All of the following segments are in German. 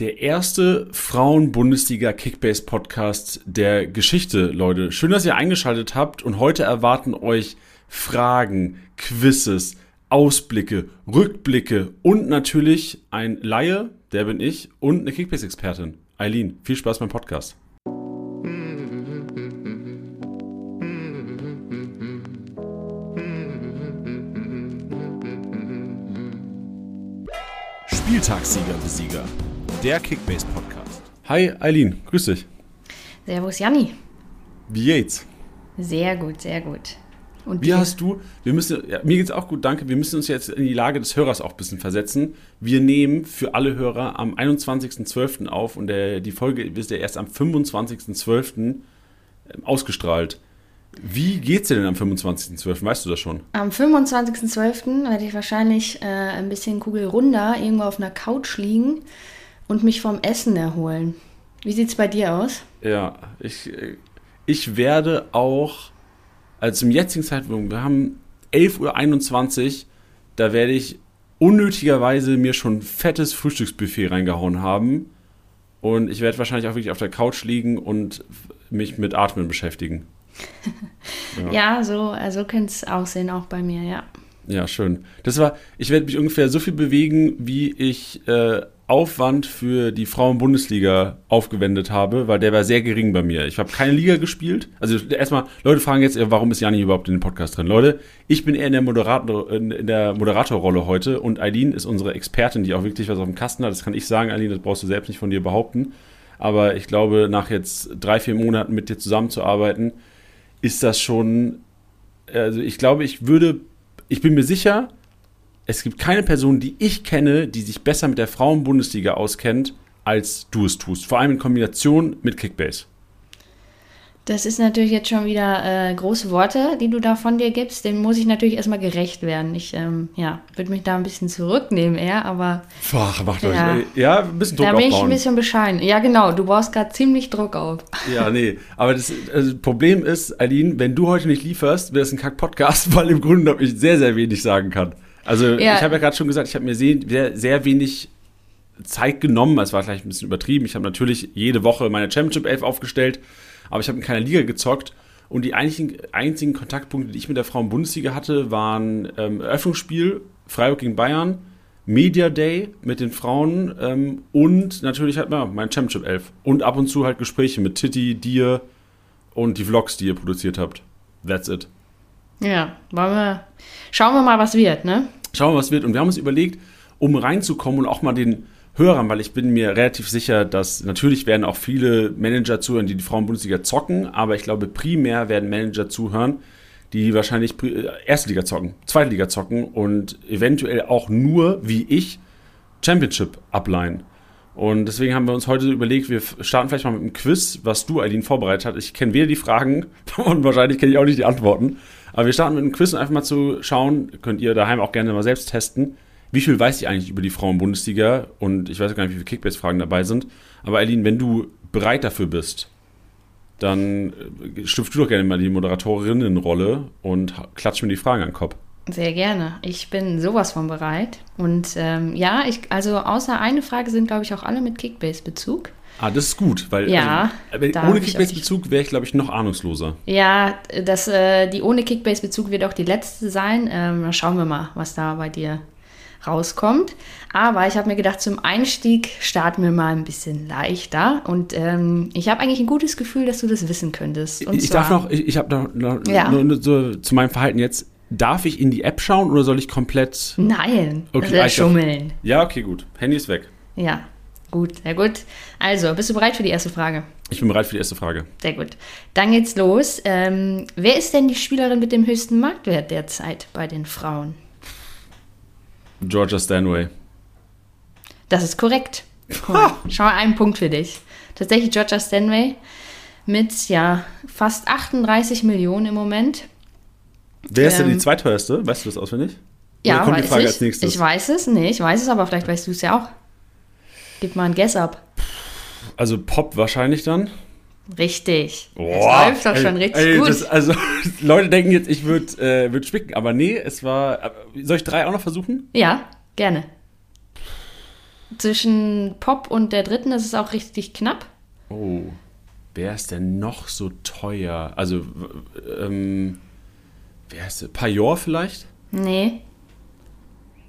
Der erste Frauen-Bundesliga-Kickbase-Podcast der Geschichte, Leute. Schön, dass ihr eingeschaltet habt und heute erwarten euch Fragen, Quizzes, Ausblicke, Rückblicke und natürlich ein Laie, der bin ich, und eine Kickbase-Expertin. Eileen, viel Spaß beim Podcast. Spieltagssieger Besieger, der Kickbase Podcast. Hi Eileen, grüß dich. Servus Janni. Wie geht's? Sehr gut, sehr gut. Und Wie dir? hast du, wir müssen, ja, mir geht's auch gut, danke. Wir müssen uns jetzt in die Lage des Hörers auch ein bisschen versetzen. Wir nehmen für alle Hörer am 21.12. auf und der, die Folge ist ja erst am 25.12. Ähm, ausgestrahlt. Wie geht's dir denn am 25.12.? Weißt du das schon? Am 25.12. werde ich wahrscheinlich äh, ein bisschen kugelrunder irgendwo auf einer Couch liegen und mich vom Essen erholen. Wie sieht's bei dir aus? Ja, ich, ich werde auch, also zum jetzigen Zeitpunkt, wir haben 11.21 Uhr, da werde ich unnötigerweise mir schon fettes Frühstücksbuffet reingehauen haben. Und ich werde wahrscheinlich auch wirklich auf der Couch liegen und mich mit Atmen beschäftigen ja. ja, so also könnte es aussehen, auch bei mir, ja. Ja, schön. Das war, ich werde mich ungefähr so viel bewegen, wie ich äh, Aufwand für die Frauen-Bundesliga aufgewendet habe, weil der war sehr gering bei mir. Ich habe keine Liga gespielt. Also erstmal, Leute fragen jetzt, warum ist Jani überhaupt in dem Podcast drin? Leute, ich bin eher in der, Moderator, in der Moderatorrolle heute und Eileen ist unsere Expertin, die auch wirklich was auf dem Kasten hat. Das kann ich sagen, Eileen, das brauchst du selbst nicht von dir behaupten. Aber ich glaube, nach jetzt drei, vier Monaten mit dir zusammenzuarbeiten, ist das schon, also ich glaube, ich würde, ich bin mir sicher, es gibt keine Person, die ich kenne, die sich besser mit der Frauenbundesliga auskennt, als du es tust. Vor allem in Kombination mit Kickbase. Das ist natürlich jetzt schon wieder äh, große Worte, die du da von dir gibst. Dem muss ich natürlich erstmal gerecht werden. Ich ähm, ja, würde mich da ein bisschen zurücknehmen eher, aber. Ach, macht ja, euch. Ja, ein bisschen Druck Da bin aufbauen. ich ein bisschen bescheiden. Ja, genau. Du baust gerade ziemlich Druck auf. Ja, nee. Aber das, also, Problem ist, Aline, wenn du heute nicht lieferst, wäre es ein Kack-Podcast, weil im Grunde ich sehr, sehr wenig sagen kann. Also, ja. ich habe ja gerade schon gesagt, ich habe mir sehr, sehr wenig Zeit genommen. Es war vielleicht ein bisschen übertrieben. Ich habe natürlich jede Woche meine Championship 11 aufgestellt aber ich habe in keiner Liga gezockt. Und die einzigen, einzigen Kontaktpunkte, die ich mit der Frauen-Bundesliga hatte, waren ähm, Eröffnungsspiel, Freiburg gegen Bayern, Media Day mit den Frauen ähm, und natürlich halt ja, mein Championship 11. Und ab und zu halt Gespräche mit Titi, dir und die Vlogs, die ihr produziert habt. That's it. Ja, wollen wir. Schauen wir mal, was wird, ne? Schauen wir, was wird. Und wir haben uns überlegt, um reinzukommen und auch mal den Hörern, weil ich bin mir relativ sicher, dass natürlich werden auch viele Manager zuhören, die die Frauen-Bundesliga zocken, aber ich glaube, primär werden Manager zuhören, die wahrscheinlich äh, erste Liga zocken, zweite Liga zocken und eventuell auch nur, wie ich, Championship ableihen. Und deswegen haben wir uns heute überlegt, wir starten vielleicht mal mit einem Quiz, was du, Eileen, vorbereitet hast. Ich kenne weder die Fragen und wahrscheinlich kenne ich auch nicht die Antworten. Aber wir starten mit einem Quiz, um einfach mal zu schauen, könnt ihr daheim auch gerne mal selbst testen, wie viel weiß ich eigentlich über die Frauen-Bundesliga? Und ich weiß gar nicht, wie viele Kickbase-Fragen dabei sind. Aber Eileen, wenn du bereit dafür bist, dann äh, schlüpfst du doch gerne mal die Moderatorinnenrolle und klatsch mir die Fragen an den Kopf. Sehr gerne. Ich bin sowas von bereit. Und ähm, ja, ich, also außer eine Frage sind, glaube ich, auch alle mit Kickbase-Bezug. Ah, das ist gut, weil ja, also, ohne Kickbase-Bezug wäre ich, glaube ich, noch ahnungsloser. Ja, das, äh, die ohne Kickbase-Bezug wird auch die letzte sein. Ähm, schauen wir mal, was da bei dir rauskommt. Aber ich habe mir gedacht, zum Einstieg starten wir mal ein bisschen leichter. Und ähm, ich habe eigentlich ein gutes Gefühl, dass du das wissen könntest. Und ich darf noch, ich, ich habe noch, noch, ja. noch so zu meinem Verhalten jetzt. Darf ich in die App schauen oder soll ich komplett. Nein, okay, das schummeln. Ja, okay, gut. Handy ist weg. Ja, gut, sehr gut. Also, bist du bereit für die erste Frage? Ich bin bereit für die erste Frage. Sehr gut. Dann geht's los. Ähm, wer ist denn die Spielerin mit dem höchsten Marktwert derzeit bei den Frauen? Georgia Stanway. Das ist korrekt. Cool. Schau mal, einen Punkt für dich. Tatsächlich Georgia Stanway mit ja fast 38 Millionen im Moment. Wer ist ähm, denn die ähm, zweiteuerste? Weißt du das auswendig? Ja, kommt weiß die Frage ich. als nächstes? Ich weiß es. Nee, ich weiß es, aber vielleicht weißt du es ja auch. Gib mal ein Guess ab. Also Pop wahrscheinlich dann. Richtig. Boah, das läuft doch ey, schon richtig ey, gut. Das, also, Leute denken jetzt, ich würde äh, würd spicken, aber nee, es war. Soll ich drei auch noch versuchen? Ja, gerne. zwischen Pop und der dritten ist es auch richtig knapp. Oh, wer ist denn noch so teuer? Also, ähm, wer ist der? Pajor vielleicht? Nee.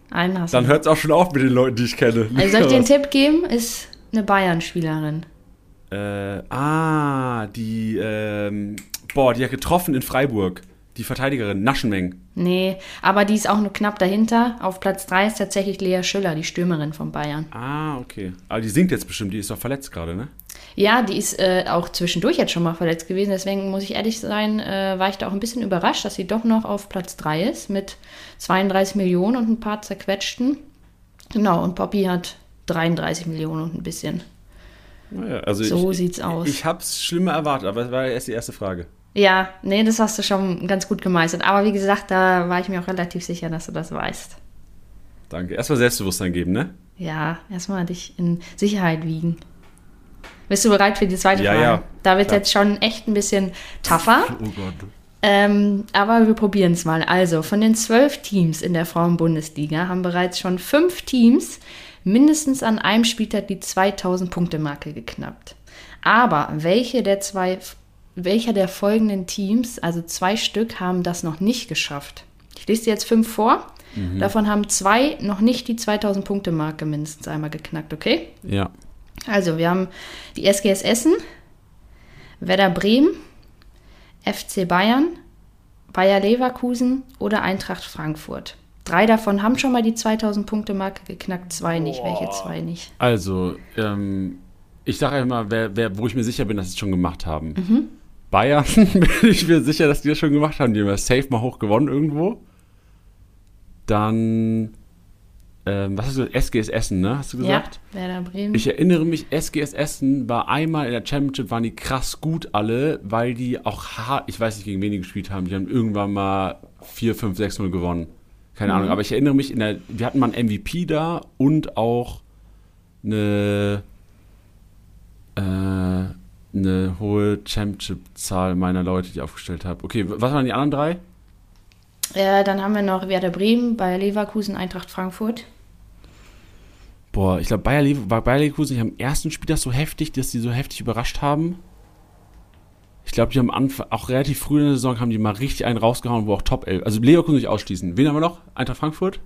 Einen hast Dann hört es auch schon auf mit den Leuten, die ich kenne. Also soll ich dir einen Tipp geben? Ist eine Bayern-Spielerin. Äh, ah, die, ähm, boah, die hat getroffen in Freiburg. Die Verteidigerin, Naschenmeng. Nee, aber die ist auch nur knapp dahinter. Auf Platz 3 ist tatsächlich Lea Schüller, die Stürmerin von Bayern. Ah, okay. Aber die singt jetzt bestimmt, die ist doch verletzt gerade, ne? Ja, die ist äh, auch zwischendurch jetzt schon mal verletzt gewesen. Deswegen muss ich ehrlich sein, äh, war ich da auch ein bisschen überrascht, dass sie doch noch auf Platz 3 ist mit 32 Millionen und ein paar zerquetschten. Genau, und Poppy hat 33 Millionen und ein bisschen. Naja, also So ich, sieht's aus. Ich hab's schlimmer erwartet, aber das war erst die erste Frage. Ja, nee, das hast du schon ganz gut gemeistert. Aber wie gesagt, da war ich mir auch relativ sicher, dass du das weißt. Danke. Erstmal Selbstbewusstsein geben, ne? Ja, erstmal dich in Sicherheit wiegen. Bist du bereit für die zweite Ja, Frage? ja, Da wird klar. jetzt schon echt ein bisschen tougher. Oh Gott. Ähm, aber wir probieren es mal. Also, von den zwölf Teams in der Frauen-Bundesliga haben bereits schon fünf Teams mindestens an einem Spieltag die 2000-Punkte-Marke geknappt. Aber welche der zwei, welcher der folgenden Teams, also zwei Stück, haben das noch nicht geschafft? Ich lese dir jetzt fünf vor. Davon haben zwei noch nicht die 2000-Punkte-Marke mindestens einmal geknackt, okay? Ja. Also, wir haben die SGS Essen, Werder Bremen, FC Bayern, Bayer Leverkusen oder Eintracht Frankfurt. Drei davon haben schon mal die 2000-Punkte-Marke geknackt, zwei nicht. Welche zwei nicht? Also, ähm, ich sage immer, wer, wer, wo ich mir sicher bin, dass sie es schon gemacht haben. Mhm. Bayern bin ich mir sicher, dass die das schon gemacht haben. Die haben ja safe mal hoch gewonnen irgendwo. Dann, ähm, was hast du gesagt? SGS Essen, ne? Hast du gesagt? Ja, Werder Bremen. Ich erinnere mich, SGS Essen war einmal in der Championship, waren die krass gut alle, weil die auch hart, ich weiß nicht, gegen wen die gespielt haben. Die haben irgendwann mal 4, 5, 6, 0 gewonnen. Keine Ahnung, aber ich erinnere mich, in der, wir hatten mal einen MVP da und auch eine, äh, eine hohe Championship-Zahl meiner Leute, die ich aufgestellt habe. Okay, was waren die anderen drei? äh, dann haben wir noch Werder Bremen, Bayer Leverkusen, Eintracht Frankfurt. Boah, ich glaube, Bayer, Lever war Bayer Leverkusen nicht am ersten Spiel das so heftig, dass die so heftig überrascht haben. Ich glaube, die haben Anfang, auch relativ früh in der Saison, haben die mal richtig einen rausgehauen, wo auch Top 11. Also Leverkusen nicht ausschließen. Wen haben wir noch? Eintracht Frankfurt?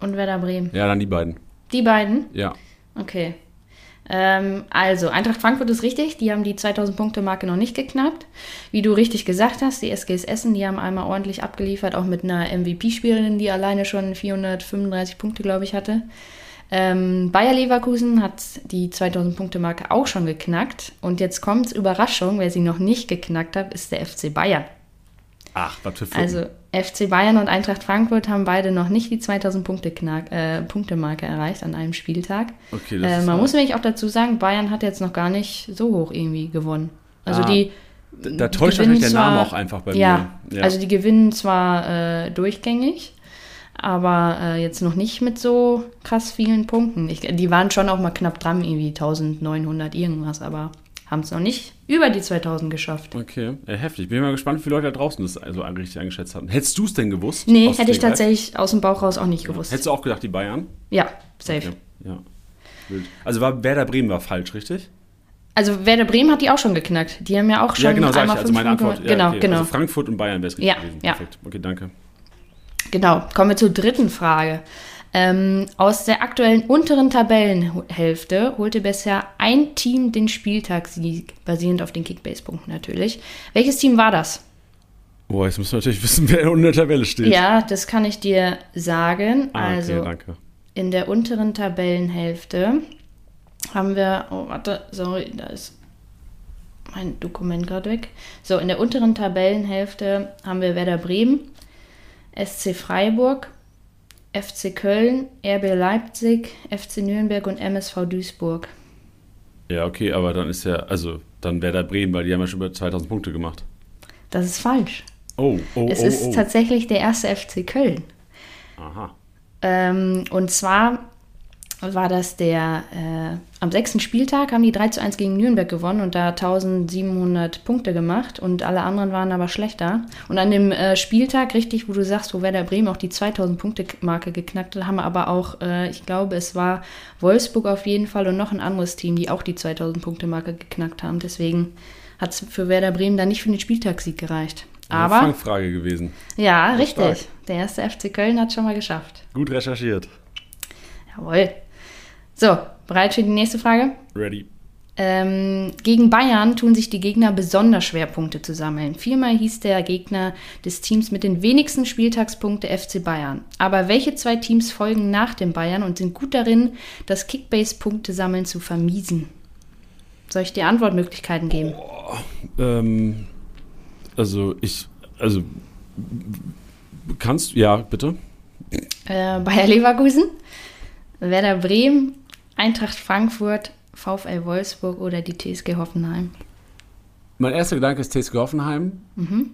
Und Werder Bremen. Ja, dann die beiden. Die beiden? Ja. Okay. Ähm, also, Eintracht Frankfurt ist richtig. Die haben die 2000-Punkte-Marke noch nicht geknackt. Wie du richtig gesagt hast, die SGS Essen, die haben einmal ordentlich abgeliefert, auch mit einer MVP-Spielerin, die alleine schon 435 Punkte, glaube ich, hatte. Ähm, Bayer Leverkusen hat die 2000-Punkte-Marke auch schon geknackt. Und jetzt kommt's, Überraschung, wer sie noch nicht geknackt hat, ist der FC Bayern. Ach, was für Flippen. Also FC Bayern und Eintracht Frankfurt haben beide noch nicht die 2000 Punkte knack, äh, Punkte-Marke erreicht an einem Spieltag. Okay, das Äh, ist man hart. muss nämlich auch dazu sagen, Bayern hat jetzt noch gar nicht so hoch irgendwie gewonnen. Also Ah, die Da, täuscht wahrscheinlich der Name zwar- auch einfach bei ja, mir. also die gewinnen zwar äh, durchgängig, aber äh, jetzt noch nicht mit so krass vielen Punkten. Ich, die waren schon auch mal knapp dran, irgendwie 1900 irgendwas, aber haben es noch nicht über die 2000 geschafft. Okay, ja, heftig. Bin mal gespannt, wie viele Leute da draußen das also richtig eingeschätzt haben. Hättest du es denn gewusst? Nee, hätte ich Stegreif? tatsächlich aus dem Bauch raus auch nicht gewusst. Hättest du auch gedacht, die Bayern? Ja, safe. Okay, ja. Wild. Also war Werder Bremen war falsch, richtig? Also Werder Bremen hat die auch schon geknackt. Die haben ja auch schon ja, genau, sag ich. Also meine Antwort. Ja, genau, okay. genau, Also Frankfurt und Bayern wäre es richtig Ja, gewesen. ja. Perfekt. Okay, danke. genau. Kommen wir zur dritten Frage. Ähm, aus der aktuellen unteren Tabellenhälfte holte bisher ein Team den Spieltagssieg, basierend auf den Kickbase-Punkten natürlich. Welches Team war das? Boah, jetzt müssen wir natürlich wissen, wer unter der Tabelle steht. Ja, das kann ich dir sagen. Ah, okay, also danke. in der unteren Tabellenhälfte haben wir, oh warte, sorry, da ist mein Dokument gerade weg. So, in der unteren Tabellenhälfte haben wir Werder Bremen, SC Freiburg, FC Köln, RB Leipzig, FC Nürnberg und MSV Duisburg. Ja, okay, aber dann ist ja, also dann wäre der Bremen, weil die haben ja schon über 2000 Punkte gemacht. Das ist falsch. Oh, oh, Es oh, ist oh. tatsächlich der erste FC Köln. Aha. Ähm, und zwar war das der, äh, am sechsten Spieltag haben die 3 zu 1 gegen Nürnberg gewonnen und da 1700 Punkte gemacht und alle anderen waren aber schlechter. Und an dem äh, Spieltag, richtig, wo du sagst, wo Werder Bremen auch die 2000 Punkte Marke geknackt hat, haben aber auch, äh, ich glaube, es war Wolfsburg auf jeden Fall und noch ein anderes Team, die auch die 2000 Punkte Marke geknackt haben. Deswegen hat es für Werder Bremen dann nicht für den Spieltagssieg gereicht. Aber. Eine Fangfrage gewesen. Ja, richtig. Stark. Der erste FC Köln hat schon mal geschafft. Gut recherchiert. Jawohl. So, bereit für die nächste Frage? Ready. Ähm, gegen Bayern tun sich die Gegner besonders schwer, Punkte zu sammeln. Viermal hieß der Gegner des Teams mit den wenigsten Spieltagspunkte FC Bayern. Aber welche zwei Teams folgen nach dem Bayern und sind gut darin, das Kickbase-Punkte sammeln zu vermiesen? Soll ich dir Antwortmöglichkeiten geben? Oh, ähm, also ich, also kannst, ja, bitte. Äh, Bayer Leverkusen, Werder Bremen, Eintracht Frankfurt, VfL Wolfsburg oder die TSG Hoffenheim? Mein erster Gedanke ist TSG Hoffenheim, mhm.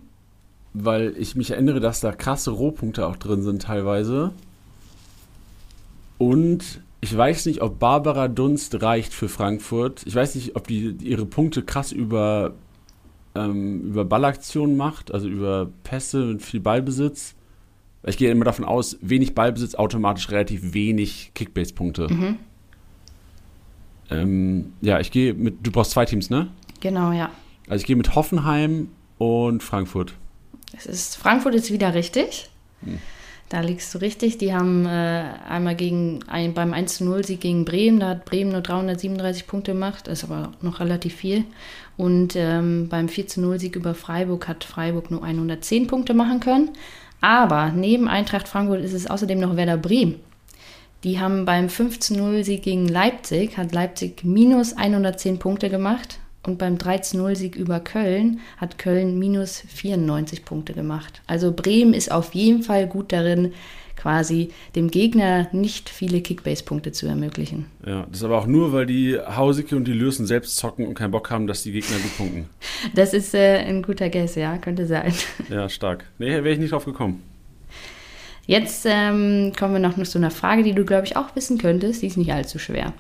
weil ich mich erinnere, dass da krasse Rohpunkte auch drin sind teilweise. Und ich weiß nicht, ob Barbara Dunst reicht für Frankfurt. Ich weiß nicht, ob die ihre Punkte krass über, ähm, über Ballaktionen macht, also über Pässe mit viel Ballbesitz. Ich gehe immer davon aus, wenig Ballbesitz, automatisch relativ wenig Kickbase-Punkte. Mhm. Ähm, ja, ich gehe mit, du brauchst zwei Teams, ne? Genau, ja. Also ich gehe mit Hoffenheim und Frankfurt. Es ist, Frankfurt ist wieder richtig. Hm. Da liegst du richtig. Die haben äh, einmal gegen ein, beim 1-0-Sieg gegen Bremen, da hat Bremen nur 337 Punkte gemacht, ist aber noch relativ viel. Und ähm, beim 4-0-Sieg über Freiburg hat Freiburg nur 110 Punkte machen können. Aber neben Eintracht Frankfurt ist es außerdem noch Werder Bremen. Die haben beim 15-0-Sieg gegen Leipzig, hat Leipzig minus 110 Punkte gemacht. Und beim 13-0-Sieg über Köln hat Köln minus 94 Punkte gemacht. Also Bremen ist auf jeden Fall gut darin, quasi dem Gegner nicht viele Kickbase-Punkte zu ermöglichen. Ja, das ist aber auch nur, weil die Hausike und die Lürsen selbst zocken und keinen Bock haben, dass die Gegner gut punkten. Das ist äh, ein guter Guess, ja, könnte sein. Ja, stark. Nee, wäre ich nicht drauf gekommen. Jetzt ähm, kommen wir noch zu einer Frage, die du, glaube ich, auch wissen könntest. Die ist nicht allzu schwer.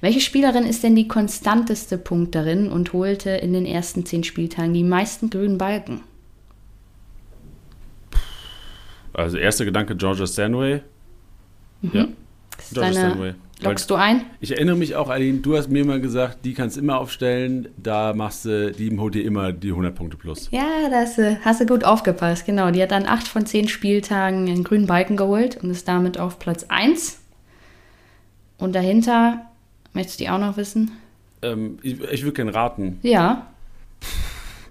Welche Spielerin ist denn die konstanteste Punkterin und holte in den ersten zehn Spieltagen die meisten grünen Balken? Also erster Gedanke Georgia Stanway. Mhm. Ja. Georgia Stanway. Lockst du ein? Ich erinnere mich auch, Aline, du hast mir mal gesagt, die kannst du immer aufstellen, da machst du, die holt dir immer die 100 Punkte plus. Ja, da hast du, hast du gut aufgepasst, genau. Die hat dann 8 von 10 Spieltagen einen grünen Balken geholt und ist damit auf Platz 1. Und dahinter, möchtest du die auch noch wissen? Ähm, ich, ich würde gerne raten. Ja.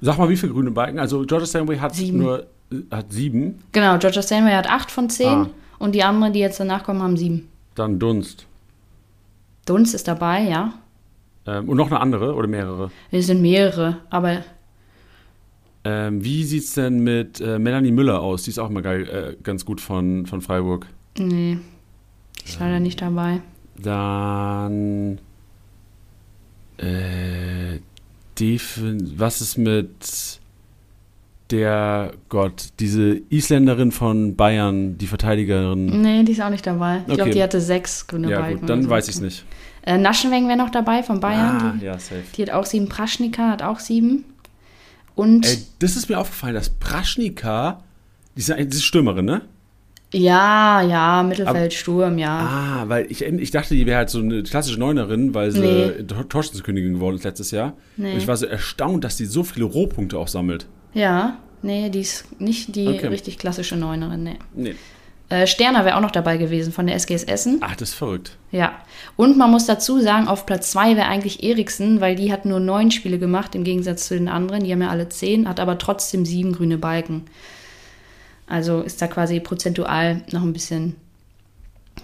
Sag mal, wie viele grüne Balken? Also Georgia Stanway hat sieben. nur hat sieben. Genau, Georgia Stanway hat 8 von 10 ah. und die anderen, die jetzt danach kommen, haben 7. Dann Dunst. Dunst ist dabei, ja. Ähm, und noch eine andere oder mehrere? Es sind mehrere, aber. Ähm, wie sieht es denn mit äh, Melanie Müller aus? Die ist auch mal geil, äh, ganz gut von, von Freiburg. Nee, die ist leider nicht dabei. Dann. Äh, was ist mit der Gott, diese Isländerin von Bayern, die Verteidigerin. Nee, die ist auch nicht dabei. Ich okay. glaube, die hatte sechs grüne ja, Balken. Gut, dann so. weiß ich es nicht. Äh, Naschenweng wäre noch dabei von Bayern. Ah, die, ja, safe. Die hat auch sieben. Praschnika hat auch sieben. Und. Ey, das ist mir aufgefallen, dass Praschnika, die ist, Stürmerin, ne? Ja, ja, Mittelfeldsturm, ja. Ah, weil ich, ich dachte, die wäre halt so eine klassische Neunerin, weil sie nee. Torstenskönigin geworden ist letztes Jahr. Nee. Und ich war so erstaunt, dass die so viele Rohpunkte auch sammelt. Ja, nee, die ist nicht die okay. richtig klassische Neunerin, nee. nee. Äh, Sterner wäre auch noch dabei gewesen von der SGS Essen. Ach, das ist verrückt. Ja. Und man muss dazu sagen, auf Platz 2 wäre eigentlich Eriksen, weil die hat nur neun Spiele gemacht, im Gegensatz zu den anderen. Die haben ja alle zehn, hat aber trotzdem sieben grüne Balken. Also ist da quasi prozentual noch ein bisschen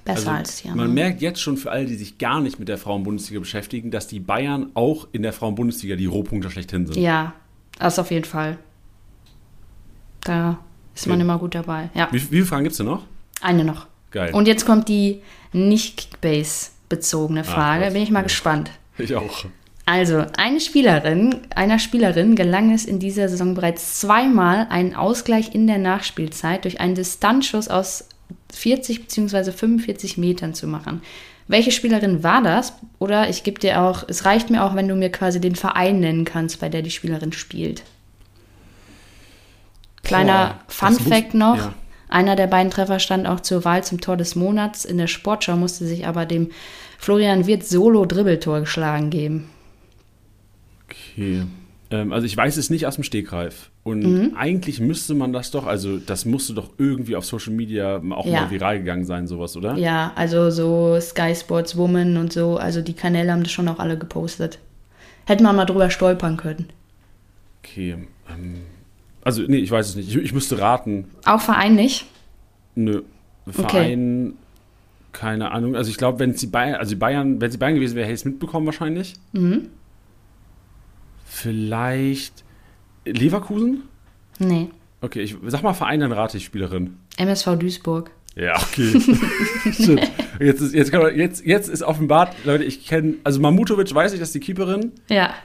besser also als die anderen. Man merkt jetzt schon für alle, die sich gar nicht mit der Frauenbundesliga beschäftigen, dass die Bayern auch in der Frauenbundesliga die Rohpunkte schlechthin sind. Ja, das auf jeden Fall. Da ist okay. man immer gut dabei. Ja. Wie, wie viele Fragen gibt es denn noch? Eine noch. Geil. Und jetzt kommt die nicht Kickbase-bezogene Frage. Ach, Bin ich mal ja. gespannt. Ich auch. Also, eine Spielerin, einer Spielerin gelang es in dieser Saison bereits zweimal, einen Ausgleich in der Nachspielzeit durch einen Distanzschuss aus 40 bzw. 45 Metern zu machen. welche Spielerin war das? Oder ich gebe dir auch, es reicht mir auch, wenn du mir quasi den Verein nennen kannst, bei der die Spielerin spielt. Kleiner Boah, Fun das muss- Fact noch. ja. Einer der beiden Treffer stand auch zur Wahl zum Tor des Monats. In der Sportschau musste sich aber dem Florian Wirth Solo-Dribbeltor geschlagen geben. Okay. Ähm, also ich weiß es nicht aus dem Stegreif. Und Mhm. eigentlich müsste man das doch, also das musste doch irgendwie auf Social Media auch Ja. mal viral gegangen sein, sowas, oder? Ja, also so Sky Sports Woman und so, also die Kanäle haben das schon auch alle gepostet. Hätte man mal drüber stolpern können. Okay. Ähm, also, nee, ich weiß es nicht. Ich, ich müsste raten. Auch Verein nicht? Nö. Verein, keine Ahnung. Also ich glaube, wenn sie Bayern, also die Bayern, wenn sie Bayern gewesen wäre, hätte ich es mitbekommen wahrscheinlich. Mhm. Vielleicht Leverkusen? Nee. Okay, ich sag mal Verein, dann rate ich Spielerin. MSV Duisburg. Ja, okay. Jetzt ist, jetzt, man, jetzt, jetzt ist offenbart, Leute, ich kenne, also Mamutovic weiß ich, das ist die Keeperin. Ja.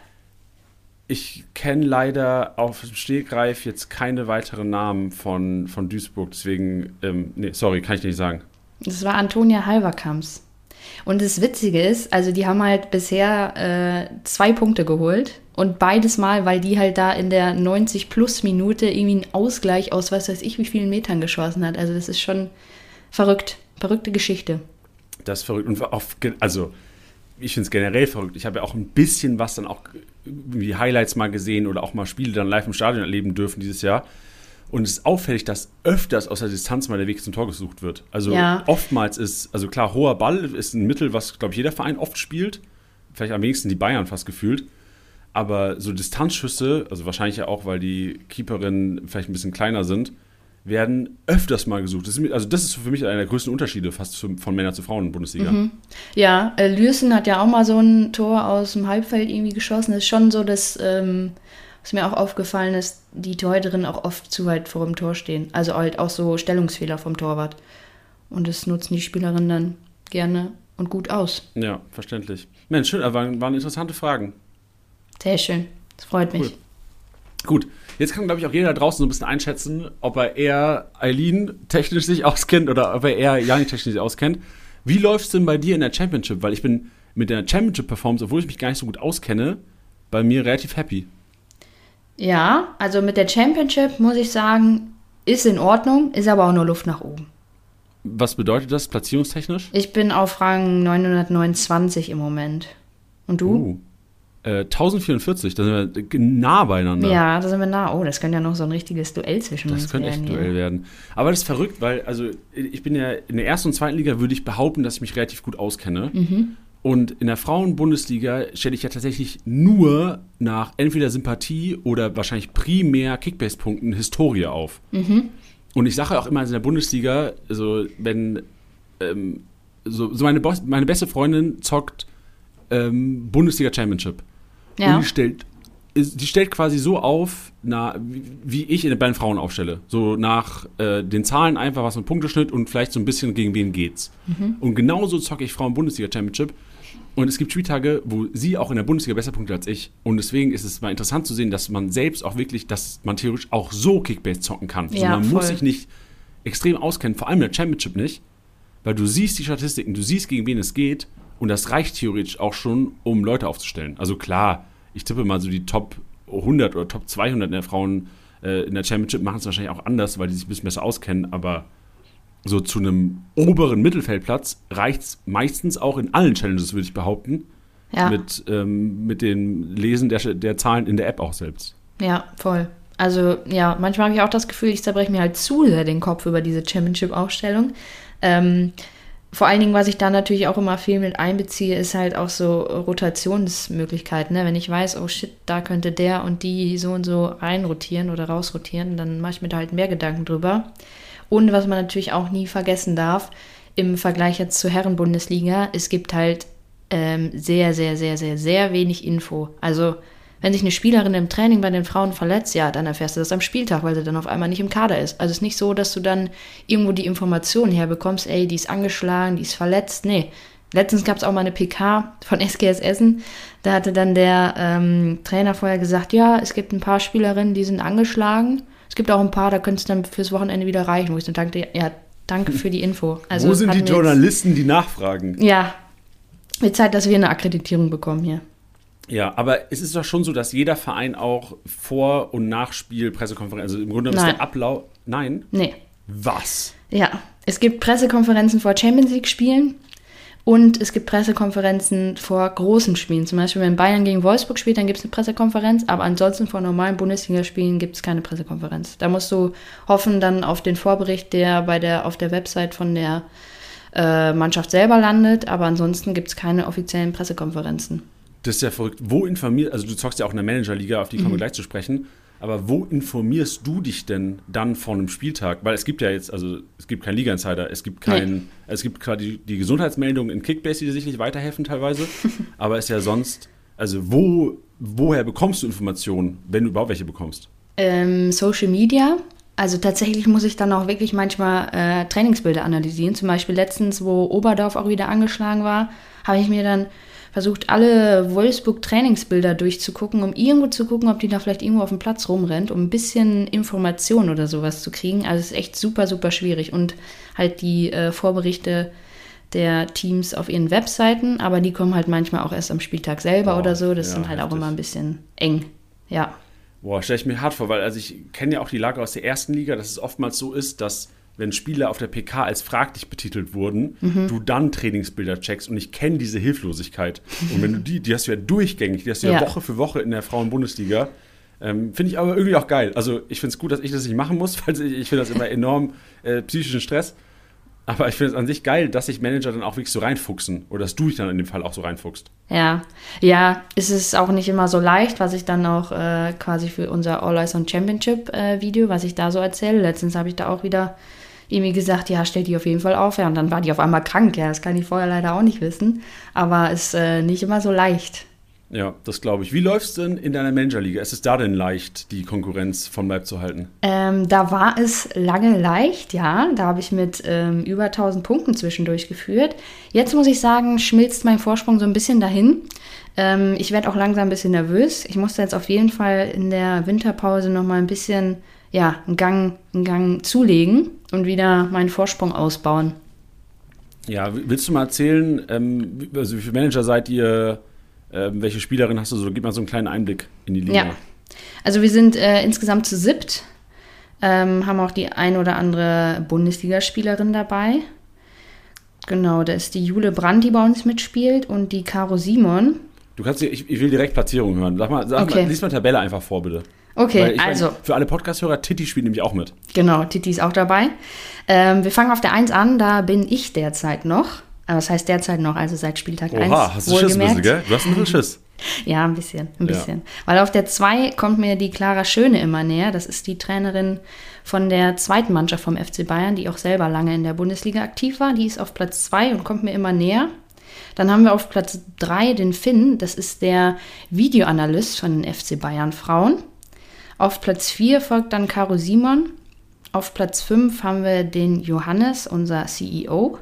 Ich kenne leider auf dem Stegreif jetzt keine weiteren Namen von, von Duisburg, deswegen, ähm, nee, sorry, kann ich nicht sagen. Das war Antonia Halverkamps. Und das Witzige ist, also die haben halt bisher äh, zwei Punkte geholt. Und beides Mal, weil die halt da in der 90-Plus-Minute irgendwie einen Ausgleich aus was weiß ich wie vielen Metern geschossen hat. Also das ist schon verrückt. Verrückte Geschichte. Das ist verrückt. Und auf, also, ich finde es generell verrückt. Ich habe ja auch ein bisschen was dann auch wie Highlights mal gesehen oder auch mal Spiele dann live im Stadion erleben dürfen dieses Jahr. Und es ist auffällig, dass öfters aus der Distanz mal der Weg zum Tor gesucht wird. Also Ja. oftmals ist, also klar, hoher Ball ist ein Mittel, was, glaube ich, jeder Verein oft spielt. Vielleicht am wenigsten die Bayern fast gefühlt. Aber so Distanzschüsse, also wahrscheinlich ja auch, weil die Keeperinnen vielleicht ein bisschen kleiner sind, werden öfters mal gesucht. Das ist, also das ist für mich einer der größten Unterschiede fast zum- von Männer zu Frauen in der Bundesliga. Ja, äh, Lürsen hat ja auch mal so ein Tor aus dem Halbfeld irgendwie geschossen. Das ist schon so, dass, ähm, was mir auch aufgefallen ist, die Torhüterinnen auch oft zu weit vor dem Tor stehen. Also halt auch so Stellungsfehler vom Torwart. Und das nutzen die Spielerinnen dann gerne und gut aus. Ja, verständlich. Mensch, schön, aber waren, waren interessante Fragen. Sehr schön. Das freut mich. Cool. Gut, jetzt kann, glaube ich, auch jeder da draußen so ein bisschen einschätzen, ob er eher Eileen technisch sich auskennt oder ob er eher Jani technisch sich auskennt. Wie läuft es denn bei dir in der Championship? Weil ich bin mit der Championship-Performance, obwohl ich mich gar nicht so gut auskenne, bei mir relativ happy. Ja, also mit der Championship muss ich sagen, ist in Ordnung, ist aber auch nur Luft nach oben. Was bedeutet das platzierungstechnisch? Ich bin auf Rang 929 im Moment. Und du? Uh, äh, 1044, da sind wir nah beieinander. Ja, da sind wir nah. Oh, das könnte ja noch so ein richtiges Duell zwischen Das uns könnte echt werden. ein. Duell werden. Aber das ist verrückt, weil, also, ich bin ja in der ersten und zweiten Liga, würde ich behaupten, dass ich mich relativ gut auskenne. Mhm. Und in der Frauen-Bundesliga stelle ich ja tatsächlich nur nach entweder Sympathie oder wahrscheinlich primär Kickbase-Punkten Historie auf. Mhm. Und ich sage auch immer in der Bundesliga, also, wenn, ähm, so, so meine, Boss, meine beste Freundin zockt ähm, Bundesliga Championship. Ja. Und die stellt, quasi so auf, na, wie, ich in, bei den Frauen aufstelle. So nach äh, den Zahlen einfach was mit Punkteschnitt und vielleicht so ein bisschen gegen wen geht's. Und genauso zocke ich Frauen-Bundesliga Championship. Und es gibt Spieltage, wo sie auch in der Bundesliga besser punktet als ich. Und deswegen ist es mal interessant zu sehen, dass man selbst auch wirklich, dass man theoretisch auch so Kickbase zocken kann. Also Ja, man muss voll. sich nicht extrem auskennen, vor allem in der Championship nicht. Weil du siehst die Statistiken, du siehst, gegen wen es geht. Und das reicht theoretisch auch schon, um Leute aufzustellen. Also klar, ich tippe mal so die Top 100 oder Top 200 in der Frauen äh, in der Championship machen es wahrscheinlich auch anders, weil die sich ein bisschen besser auskennen. Aber so zu einem oberen Mittelfeldplatz reicht es meistens auch in allen Challenges, würde ich behaupten. Ja, Mit, ähm, mit dem Lesen der, der Zahlen in der App auch selbst. ja, voll. Also ja, manchmal habe ich auch das Gefühl, ich zerbreche mir halt zu sehr den Kopf über diese Championship-Aufstellung. Ähm, vor allen Dingen, was ich da natürlich auch immer viel mit einbeziehe, ist halt auch so Rotationsmöglichkeiten. Ne? Wenn ich weiß, oh shit, da könnte der und die so und so reinrotieren oder rausrotieren, dann mache ich mir da halt mehr Gedanken drüber. Und was man natürlich auch nie vergessen darf, im Vergleich jetzt zur Herren-Bundesliga, es gibt halt ähm, sehr, sehr, sehr, sehr, sehr wenig Info. Also, wenn sich eine Spielerin im Training bei den Frauen verletzt, ja, dann erfährst du das am Spieltag, weil sie dann auf einmal nicht im Kader ist. Also, es ist nicht so, dass du dann irgendwo die Informationen herbekommst, ey, die ist angeschlagen, die ist verletzt. Nee. Letztens gab es auch mal eine PK von SGS Essen. Da hatte dann der ähm, Trainer vorher gesagt, ja, es gibt ein paar Spielerinnen, die sind angeschlagen. Es gibt auch ein paar, da könnte es dann fürs Wochenende wieder reichen. Wo ich dann dachte, ja, danke für die Info. Also Wo sind die mir jetzt- Journalisten, die nachfragen? ja, Wird Zeit, dass wir eine Akkreditierung bekommen hier. Ja, aber es ist doch schon so, dass jeder Verein auch Vor- und Nachspiel Pressekonferenz, also im Grunde ist Nein. der Ablauf. Nein? Nee. Was? Ja, es gibt Pressekonferenzen vor Champions League-Spielen und es gibt Pressekonferenzen vor großen Spielen. Zum Beispiel, wenn Bayern gegen Wolfsburg spielt, dann gibt es eine Pressekonferenz, aber ansonsten vor normalen Bundesligaspielen gibt es keine Pressekonferenz. Da musst du hoffen dann auf den Vorbericht, der bei der auf der Website von der äh, Mannschaft selber landet, aber ansonsten gibt es keine offiziellen Pressekonferenzen. Das ist ja verrückt. Wo informierst, also du zockst ja auch in der Managerliga, auf die kommen wir gleich zu sprechen. Aber wo informierst du dich denn dann vor einem Spieltag? Weil es gibt ja jetzt, also es gibt keinen Liga-Insider, es gibt keinen, es gibt quasi die Gesundheitsmeldungen in Kickbase, die sicherlich weiterhelfen teilweise. aber es ist ja sonst, also wo, woher bekommst du Informationen, wenn du überhaupt welche bekommst? Ähm, Social Media. Also tatsächlich muss ich dann auch wirklich manchmal äh, Trainingsbilder analysieren. Zum Beispiel letztens, wo Oberdorf auch wieder angeschlagen war, habe ich mir dann versucht, alle Wolfsburg-Trainingsbilder durchzugucken, um irgendwo zu gucken, ob die da vielleicht irgendwo auf dem Platz rumrennt, um ein bisschen Information oder sowas zu kriegen. Also es ist echt super, super schwierig. Und halt die äh, Vorberichte der Teams auf ihren Webseiten, aber die kommen halt manchmal auch erst am Spieltag selber Boah, oder so. Das ja, ist dann halt auch heftig. immer ein bisschen eng. Ja. Boah, stelle ich mir hart vor, weil also ich kenne ja auch die Lage aus der ersten Liga, dass es oftmals so ist, dass wenn Spieler auf der PK als fraglich betitelt wurden, du dann Trainingsbilder checkst und ich kenne diese Hilflosigkeit. Und wenn du die, die hast du ja durchgängig, die hast du ja, Ja. Woche für Woche in der Frauen-Bundesliga. Ähm, finde ich aber irgendwie auch geil. Also ich finde es gut, dass ich das nicht machen muss, weil ich, ich finde das immer enorm äh, psychischen Stress. Aber ich finde es an sich geil, dass sich Manager dann auch wirklich so reinfuchsen. Oder dass du dich dann in dem Fall auch so reinfuchst. Ja, ja, es ist auch nicht immer so leicht, was ich dann auch äh, quasi für unser All Eyes on Championship äh, Video, was ich da so erzähle. Letztens habe ich da auch wieder irgendwie gesagt, ja, stell die auf jeden Fall auf. Ja, und dann war die auf einmal krank. Ja, das kann ich vorher leider auch nicht wissen. Aber ist äh, nicht immer so leicht. Ja, das glaube ich. Wie läuft es denn in deiner Managerliga? Ist es da denn leicht, die Konkurrenz von Leib zu halten? Ähm, da war es lange leicht, ja. Da habe ich mit ähm, über 1000 Punkten zwischendurch geführt. Jetzt muss ich sagen, schmilzt mein Vorsprung so ein bisschen dahin. Ähm, ich werde auch langsam ein bisschen nervös. Ich musste jetzt auf jeden Fall in der Winterpause noch mal ein bisschen, ja, einen Gang, einen Gang zulegen und wieder meinen Vorsprung ausbauen. Ja, willst du mal erzählen, ähm, wie- also wie viele Manager seid ihr? Ähm, welche Spielerin hast du so? Gib mal so einen kleinen Einblick in die Liga. Ja. Also wir sind äh, insgesamt zu siebt, ähm, haben auch die ein oder andere Bundesligaspielerin dabei. Genau, da ist die Jule Brandt, die bei uns mitspielt und die Caro Simon. Du kannst, ich, ich will direkt Platzierung hören. Sag mal, sag Okay. mal lies mal Tabelle einfach vor, bitte. Okay, ich mein, also für alle Podcast-Hörer, Titti spielt nämlich auch mit. genau, Titi ist auch dabei. Ähm, wir fangen auf der 1 an, da bin ich derzeit noch. Aber das heißt derzeit noch, also seit Spieltag 1. Oha, hast du Schiss ein bisschen, gell? Du hast ein bisschen Schiss. Ja, ein bisschen, ein Ja. bisschen. Weil auf der 2 kommt mir die Clara Schöne immer näher. Das ist die Trainerin von der zweiten Mannschaft vom FC Bayern, die auch selber lange in der Bundesliga aktiv war. Die ist auf Platz 2 und kommt mir immer näher. Dann haben wir auf Platz 3 den Finn, das ist der Videoanalyst von den FC Bayern Frauen. Auf Platz 4 folgt dann Caro Simon. Auf Platz 5 haben wir den Johannes, unser CEO.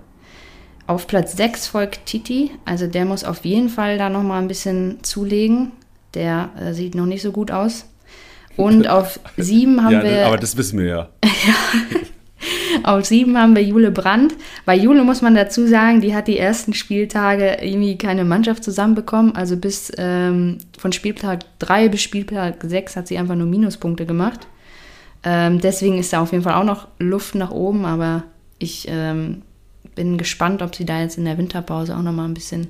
Auf Platz 6 folgt Titi, also der muss auf jeden Fall da nochmal ein bisschen zulegen. Der äh, sieht noch nicht so gut aus. Und auf 7 haben ja, wir aber das wissen wir ja. auf sieben haben wir Jule Brandt. Bei Jule muss man dazu sagen, die hat die ersten Spieltage irgendwie keine Mannschaft zusammenbekommen. Also bis ähm, von Spieltag 3 bis Spieltag 6 hat sie einfach nur Minuspunkte gemacht. Ähm, deswegen ist da auf jeden Fall auch noch Luft nach oben, aber ich ähm, bin gespannt, ob sie da jetzt in der Winterpause auch noch mal ein bisschen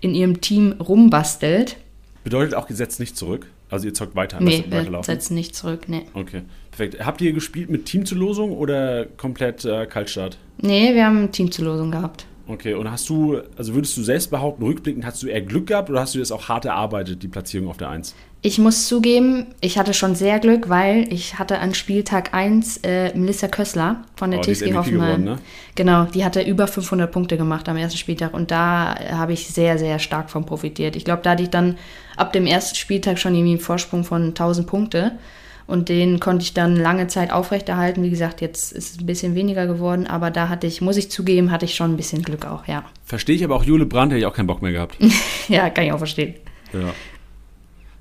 in ihrem Team rumbastelt. Bedeutet auch gesetzt nicht zurück. Also ihr zockt weiter, Nee, lasst wir setzen nicht zurück, nee. Okay, perfekt. Habt ihr gespielt mit Teamzulosung oder komplett äh, Kaltstart? Nee, wir haben Teamzulosung gehabt. Okay, und hast du, also würdest du selbst behaupten, rückblickend, hast du eher Glück gehabt oder hast du das auch hart erarbeitet, die Platzierung auf der 1? Ich muss zugeben, ich hatte schon sehr Glück, weil ich hatte an Spieltag 1 äh, Melissa Kössler von der Oh, TSG Hoffenheim. geworden, ne? Genau, die hatte über 500 Punkte gemacht am ersten Spieltag und da habe ich sehr, sehr stark von profitiert. Ich glaube, da hatte ich dann ab dem ersten Spieltag schon irgendwie einen Vorsprung von 1000 Punkte und den konnte ich dann lange Zeit aufrechterhalten. Wie gesagt, jetzt ist es ein bisschen weniger geworden, aber da hatte ich, muss ich zugeben, hatte ich schon ein bisschen Glück auch, ja. Verstehe ich aber auch Jule Brandt, hätte ich auch keinen Bock mehr gehabt. ja, kann ich auch verstehen. ja.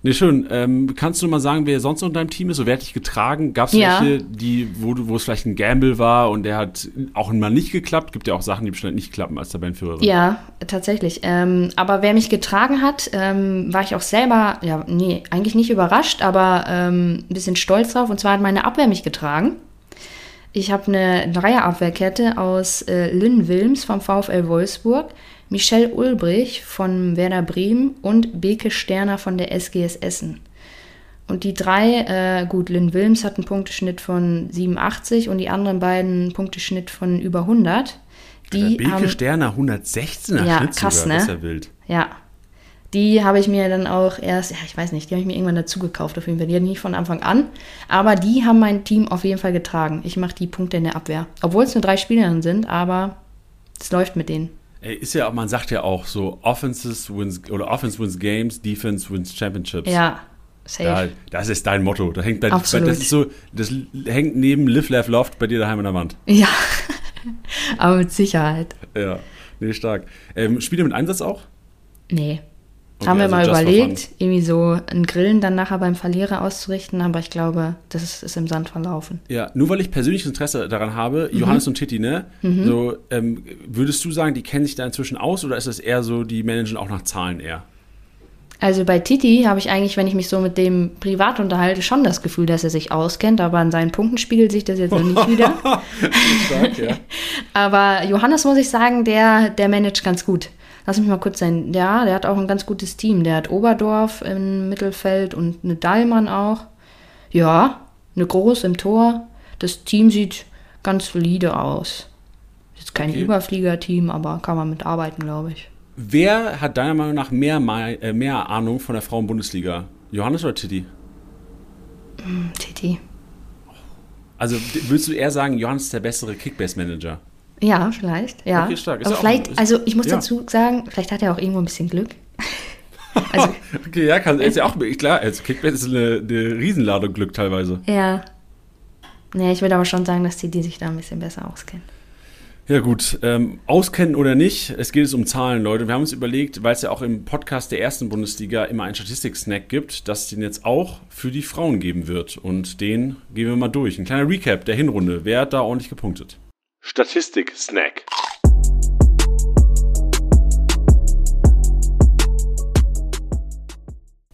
Nee, schön. Ähm, kannst du mal sagen, wer sonst noch in deinem Team ist? So, wer hat dich getragen? Gab es Ja. welche, die, wo, wo es vielleicht ein Gamble war und der hat auch mal nicht geklappt? Gibt ja auch Sachen, die bestimmt nicht klappen als Tabellenführerin. Ja, tatsächlich. Ähm, aber wer mich getragen hat, ähm, war ich auch selber, ja, nee, eigentlich nicht überrascht, aber ähm, ein bisschen stolz drauf. Und zwar hat meine Abwehr mich getragen. Ich habe eine Dreierabwehrkette aus äh, Lynn Wilms vom VfL Wolfsburg, Michelle Ulbrich von Werder Bremen und Beke Sterner von der SGS Essen. Und die drei, äh, gut, Lynn Wilms hat einen Punkteschnitt von 87 und die anderen beiden einen Punkteschnitt von über 100. Die Beke haben, Sterner 116er Ja, Schnitt krass, sogar. Das ist ne? ja wild. ja, die habe ich mir dann auch erst, ja, ich weiß nicht, die habe ich mir irgendwann dazu gekauft, auf jeden Fall. Die hatten nicht von Anfang an. Aber die haben mein Team auf jeden Fall getragen. Ich mache die Punkte in der Abwehr. Obwohl es nur drei Spielerinnen sind, aber es läuft mit denen. Ist ja, man sagt ja auch so, Offenses wins, oder Offense wins Games, Defense wins Championships. Ja, safe. Da, das ist dein Motto. Da hängt dein, Absolut. Das ist so, das hängt neben Live, Laugh, Loft bei dir daheim an der Wand. Ja, aber mit Sicherheit. Ja, nee, stark. Ähm, spielt ihr mit Einsatz auch? Nee. Okay, haben wir also mal überlegt, irgendwie so ein Grillen dann nachher beim Verlierer auszurichten, aber ich glaube, das ist, ist im Sand verlaufen. Ja, nur weil ich persönliches Interesse daran habe, Mhm. Johannes und Titi, ne? So, ähm, würdest du sagen, die kennen sich da inzwischen aus oder ist es eher so, die managen auch nach Zahlen eher? Also bei Titi habe ich eigentlich, wenn ich mich so mit dem privat unterhalte, schon das Gefühl, dass er sich auskennt, aber an seinen Punkten spiegelt sich das jetzt noch nicht wieder. Stark, ja. Aber Johannes muss ich sagen, der, der managt ganz gut. Lass mich mal kurz sein. Ja, der hat auch ein ganz gutes Team. Der hat Oberdorf im Mittelfeld und eine Dallmann auch. Ja, eine Groß im Tor. Das Team sieht ganz solide aus. Ist kein Okay. Überfliegerteam, aber kann man mitarbeiten, glaube ich. Wer hat deiner Meinung nach mehr, äh, mehr Ahnung von der Frauen-Bundesliga? Johannes oder Titi? Hm, Titi. Also würdest du eher sagen, Johannes ist der bessere Kickbase-Manager? Ja, vielleicht, ja. Okay, stark. Ist Aber vielleicht, ist- also ich muss ja. dazu sagen, vielleicht hat er auch irgendwo ein bisschen Glück. Also, Okay, ja, kann, ist ja auch klar. Also Kickbase ist eine, eine Riesenladung Glück teilweise. ja. Nee, ich würde aber schon sagen, dass Titi sich da ein bisschen besser auskennt. Ja gut, ähm, auskennen oder nicht, es geht es um Zahlen, Leute. Wir haben uns überlegt, weil es ja auch im Podcast der ersten Bundesliga immer einen Statistik-Snack gibt, dass es den jetzt auch für die Frauen geben wird. Und den gehen wir mal durch. Ein kleiner Recap der Hinrunde. Wer hat da ordentlich gepunktet? Statistik-Snack.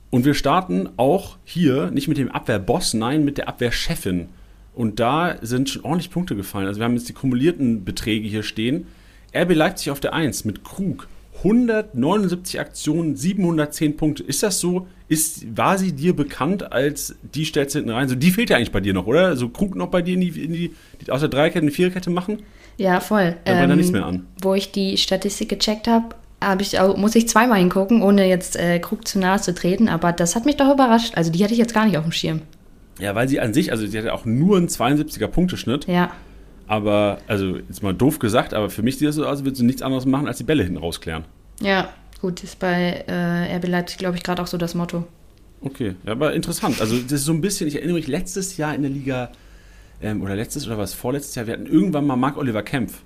Und wir starten auch hier nicht mit dem Abwehrboss, nein, mit der Abwehrchefin. Und da sind schon ordentlich Punkte gefallen. Also wir haben jetzt die kumulierten Beträge hier stehen. RB Leipzig auf der 1 mit Krug. 179 Aktionen, 710 Punkte. Ist das so? Ist, war sie dir bekannt als die stellst du hinten rein? So, die fehlt ja eigentlich bei dir noch, oder? So Krug noch bei dir in die, in die, die aus der Dreierkette eine Viererkette machen? Ja, voll. Ähm, Da brennt da nichts mehr an. Wo ich die Statistik gecheckt habe, hab ich auch, muss ich zweimal hingucken, ohne jetzt äh, Krug zu nahe zu treten. Aber das hat mich doch überrascht. Also die hatte ich jetzt gar nicht auf dem Schirm. Ja, weil sie an sich, also sie hatte auch nur einen 72er Punkteschnitt. Ja, Aber, also jetzt mal doof gesagt, aber für mich sieht das so aus, als würde sie nichts anderes machen, als die Bälle hinten rausklären. ja. Gut, ist bei äh, RB Leipzig, glaube ich, gerade auch so das Motto. Okay, ja, aber interessant. Also das ist so ein bisschen, ich erinnere mich letztes Jahr in der Liga, ähm, oder letztes oder was, vorletztes Jahr, wir hatten irgendwann mal Marc-Oliver Kempf.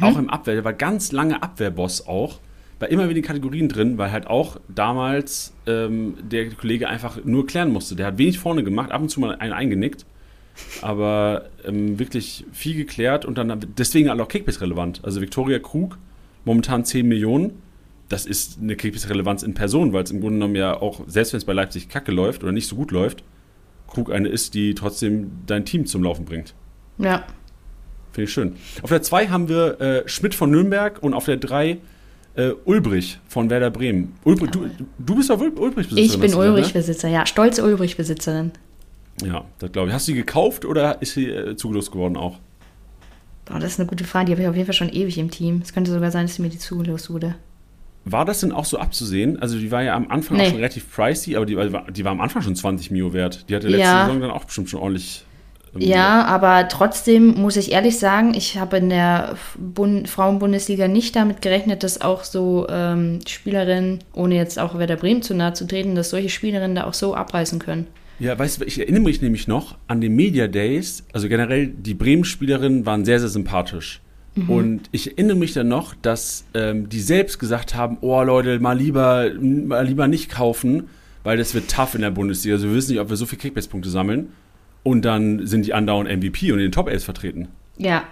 Auch im Abwehr, der war ganz lange Abwehrboss auch. War immer wieder in den Kategorien drin, weil halt auch damals ähm, der Kollege einfach nur klären musste. Der hat wenig vorne gemacht, ab und zu mal einen eingenickt. Aber ähm, wirklich viel geklärt und dann deswegen halt auch Kickbase relevant. Also Viktoria Krug, momentan 10 Millionen. Das ist eine Kickbase-Relevanz in Person, weil es im Grunde genommen ja auch, selbst wenn es bei Leipzig kacke läuft oder nicht so gut läuft, Krug eine ist, die trotzdem dein Team zum Laufen bringt. Ja, Finde ich schön. Auf der 2 haben wir äh, Schmidt von Nürnberg und auf der 3 äh, Ulbrich von Werder Bremen. Ulbrich, du, du bist Ul- Ulbrich-Besitzerin. ich bin gesagt, Ulbrich-Besitzer. Ja, stolze Ulbrich-Besitzerin. Ja, das glaube ich. Hast du sie gekauft oder ist sie äh, zugelost geworden auch? Boah, das ist eine gute Frage. Die habe ich auf jeden Fall schon ewig im Team. Es könnte sogar sein, dass mir die zugelost wurde. War das denn auch so abzusehen? Also die war ja am Anfang Nee. auch schon relativ pricey, aber die, war- die war am Anfang schon 20 Mio wert. Die hatte letzte Ja. Saison dann auch bestimmt schon ordentlich. ähm, Ja, aber trotzdem muss ich ehrlich sagen, ich habe in der Bund Frauenbundesliga nicht damit gerechnet, dass auch so ähm, Spielerinnen, ohne jetzt auch Werder Bremen zu nahe zu treten, dass solche Spielerinnen da auch so abreißen können. Ja, weißt du, ich erinnere mich nämlich noch an den Media Days, also generell die Bremen-Spielerinnen waren sehr, sehr sympathisch. Und ich erinnere mich dann noch, dass ähm, die selbst gesagt haben, oh Leute, mal lieber, mal lieber nicht kaufen, weil das wird tough in der Bundesliga. Also wir wissen nicht, ob wir so viele Kickbase-Punkte sammeln. Und dann sind die andauernd MVP und in den Top 11 vertreten. Ja.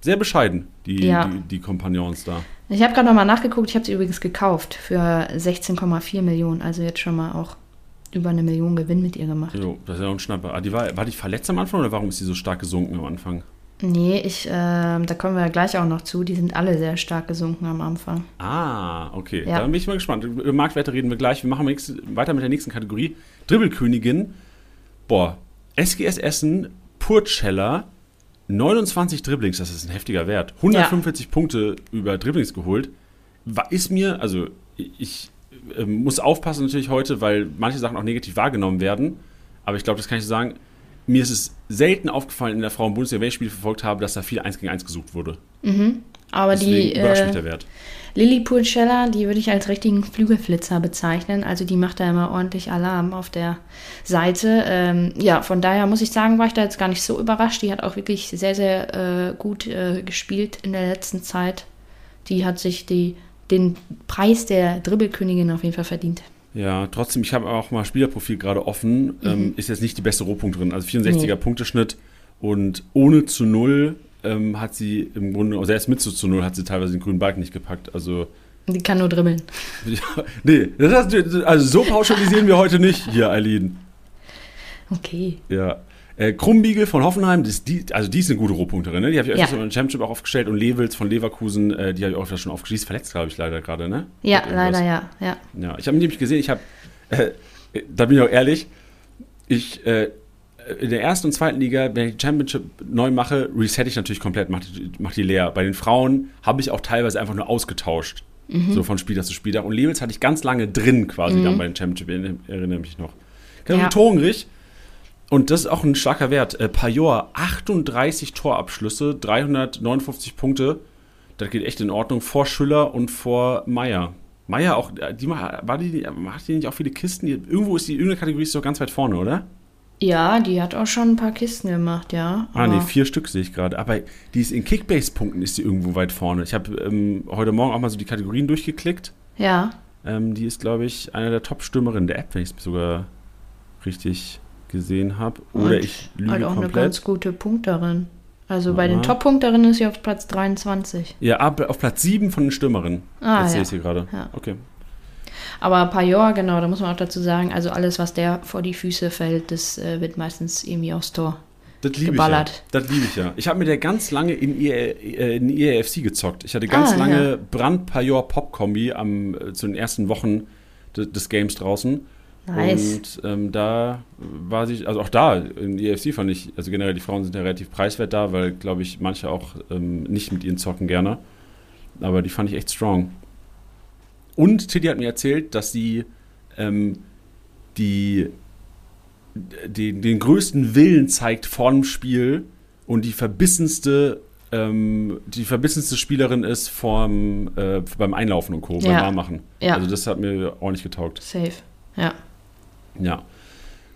Sehr bescheiden, die, Ja. die, die Kompagnons da. Ich habe gerade nochmal nachgeguckt, ich habe sie übrigens gekauft für 16,4 Millionen. Also jetzt schon mal auch über eine Million Gewinn mit ihr gemacht. Jo, das ist ja auch ein Schnapper. Ah, die war, war die verletzt am Anfang oder warum ist die so stark gesunken am Anfang? Nee, ich, ähm, da kommen wir gleich auch noch zu. Die sind alle sehr stark gesunken am Anfang. Ah, okay. Ja. Da bin ich mal gespannt. Über Marktwerte reden wir gleich. Wir machen weiter mit der nächsten Kategorie. Dribbelkönigin. Boah, SGS Essen, Purceller, 29 Dribblings, das ist ein heftiger Wert. 145 Punkte über Dribblings geholt. War, ist mir, also ich ähm, muss aufpassen natürlich heute, weil manche Sachen auch negativ wahrgenommen werden. Aber ich glaube, das kann ich so sagen. Mir ist es selten aufgefallen in der Frauen-Bundesliga, wenn ich Spiele verfolgt habe, dass da viel 1 gegen 1 gesucht wurde. Aber Deswegen die überrascht mich äh, der Wert. Lilly Purcella, die würde ich als richtigen Flügelflitzer bezeichnen. Also die macht da immer ordentlich Alarm auf der Seite. Ähm, ja, von daher muss ich sagen, war ich da jetzt gar nicht so überrascht. Die hat auch wirklich sehr, sehr äh, gut äh, gespielt in der letzten Zeit. Die hat sich die, den Preis der Dribbelkönigin auf jeden Fall verdient. Ja, trotzdem, ich habe auch mal Spielerprofil gerade offen. Ähm, ist jetzt nicht die beste Rohpunkterin. Also 64er Mhm. Nee. Punkteschnitt und ohne zu Null ähm, hat sie im Grunde, also erst mit zu, zu Null hat sie teilweise den grünen Balken nicht gepackt. Also, Die kann nur dribbeln. ja, nee, das hast, du- also so pauschalisieren wir heute nicht hier, Eileen. Okay. Ja. Äh, Krumbiegel von Hoffenheim, die, also die ist eine gute Rohpunkterin, ne? Die habe ich öfters Ja. im Championship auch aufgestellt und Levels von Leverkusen, äh, die habe ich auch öfters schon aufgestellt. Die ist verletzt, glaube ich, leider gerade, ne? Ja, leider ja. ja. Ja, ich habe nämlich gesehen, ich habe, äh, da bin ich auch ehrlich, ich, äh, in der ersten und zweiten Liga, wenn ich die Championship neu mache, reset ich natürlich komplett, mach die, mach die leer. Bei den Frauen habe ich auch teilweise einfach nur ausgetauscht. So von Spieltag zu Spieltag. Und Levels hatte ich ganz lange drin quasi dann bei den Championship, erinnere mich noch. Genau, ja. Torenrich. Und das ist auch ein starker Wert. Äh, Pajor, 38 Torabschlüsse, 359 Punkte. Das geht echt in Ordnung. Vor Schüller und vor Meier. Meier auch, äh, die war die, macht die nicht auch viele Kisten? Irgendwo ist die, irgendeine Kategorie ist doch ganz weit vorne, oder? Ja, die hat auch schon ein paar Kisten gemacht, ja. Ah, nee, vier Stück sehe ich gerade. Aber die ist in Kickbase-Punkten ist die irgendwo weit vorne. Ich habe ähm, heute Morgen auch mal so die Kategorien durchgeklickt. Ja, Ähm, die ist, glaube ich, eine der Top-Stürmerinnen der App, wenn ich es sogar richtig gesehen habe. Oder Und ich lüge halt auch eine komplett. ganz gute Punkterin. Also bei den. Top-Punkterinnen ist sie auf Platz 23. Ja, auf Platz 7 von den Stürmerinnen. Ah, Jetzt sehe ja. ich sie gerade. Ja. Okay. Aber Pajor, genau, da muss man auch dazu sagen, also alles, was der vor die Füße fällt, das äh, wird meistens irgendwie aufs Tor. Das liebe ich ja. Geballert. Das liebe ich ja. Ich habe mit der ganz lange in, IE, äh, in IEFC gezockt. Ich hatte ganz Ah, lange ja. Brand-Pajor-Pop-Kombi äh, zu den ersten Wochen de, des Games draußen. Nice. Und ähm, da war sie, also auch da in IEFC fand ich, also generell die Frauen sind ja relativ preiswert da, weil, glaube ich, manche auch ähm, nicht mit ihnen zocken gerne. Aber die fand ich echt strong. Und Tiddy hat mir erzählt, dass sie ähm, die, die, den größten Willen zeigt vor dem Spiel und die verbissenste, ähm, die verbissenste Spielerin ist vorm, äh, beim Einlaufen und Co., beim Ja. Warmmachen. Ja. Also das hat mir ordentlich getaugt. Safe. Ja. Ja.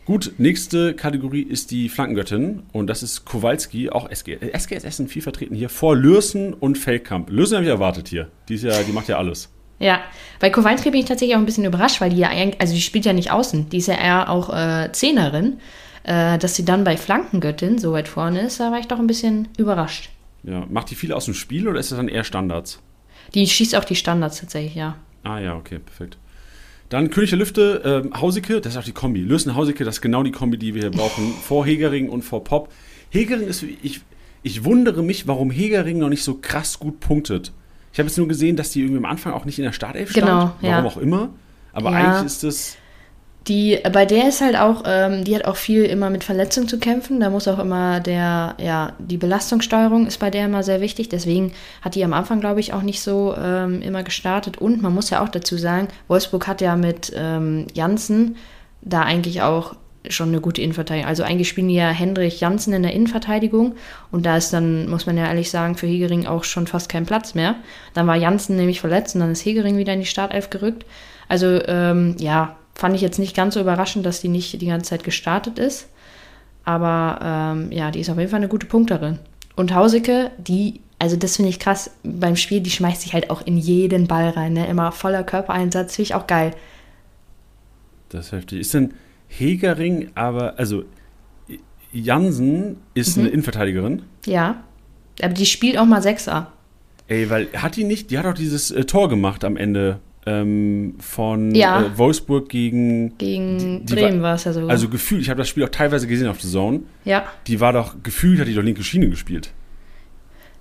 Gut, nächste Kategorie ist die Flankengöttin und das ist Kowalski, auch SG, äh, SGS Essen viel vertreten hier, vor Lürsen und Feldkamp. Lürsen habe ich erwartet hier. Die, ist ja, die macht ja alles. Ja, bei Kowalski bin ich tatsächlich auch ein bisschen überrascht, weil die ja eigentlich, also die spielt ja nicht außen, die ist ja eher auch äh, Zehnerin. Äh, dass sie dann bei Flankengöttin so weit vorne ist, da war ich doch ein bisschen überrascht. Ja. Macht die viel aus dem Spiel oder ist das dann eher Standards? Die schießt auch die Standards tatsächlich, ja. Ah ja, okay, perfekt. Dann König der Lüfte, ähm, Hausike, das ist auch die Kombi. Lösen Hausike, das ist genau die Kombi, die wir hier brauchen. vor Hegering und vor Pop. Hegering ist, ich, ich wundere mich, warum Hegering noch nicht so krass gut punktet. Ich habe jetzt nur gesehen, dass die irgendwie am Anfang auch nicht in der Startelf stand. Genau, Warum ja. auch immer. Aber Ja. eigentlich ist das. Die, bei der ist halt auch, ähm, die hat auch viel immer mit Verletzung zu kämpfen. Da muss auch immer der, ja, die Belastungssteuerung ist bei der immer sehr wichtig. Deswegen hat die am Anfang, glaube ich, auch nicht so ähm, immer gestartet. Und man muss ja auch dazu sagen, Wolfsburg hat ja mit ähm, Janssen da eigentlich auch schon eine gute Innenverteidigung. Also eigentlich spielen ja Hendrik Janssen in der Innenverteidigung und da ist dann, muss man ja ehrlich sagen, für Hegering auch schon fast kein Platz mehr. Dann war Janssen nämlich verletzt und dann ist Hegering wieder in die Startelf gerückt. Also ähm, ja, fand ich jetzt nicht ganz so überraschend, dass die nicht die ganze Zeit gestartet ist. Aber ähm, ja, die ist auf jeden Fall eine gute Punkterin. Und Hausike, die, also das finde ich krass beim Spiel, die schmeißt sich halt auch in jeden Ball rein, ne? Immer voller Körpereinsatz, finde ich auch geil. Das ist heftig. Ist denn Hegering, aber, also Jansen ist Mhm. eine Innenverteidigerin. Ja. Aber die spielt auch mal Sechser. Ey, weil hat die nicht, die hat auch dieses äh, Tor gemacht am Ende ähm, von Ja. äh, Wolfsburg gegen, Gegen Die- die Bremen war es ja sogar. also gefühlt, ich habe das Spiel auch teilweise gesehen auf The Zone, ja. die war doch, gefühlt hat die doch linke Schiene gespielt.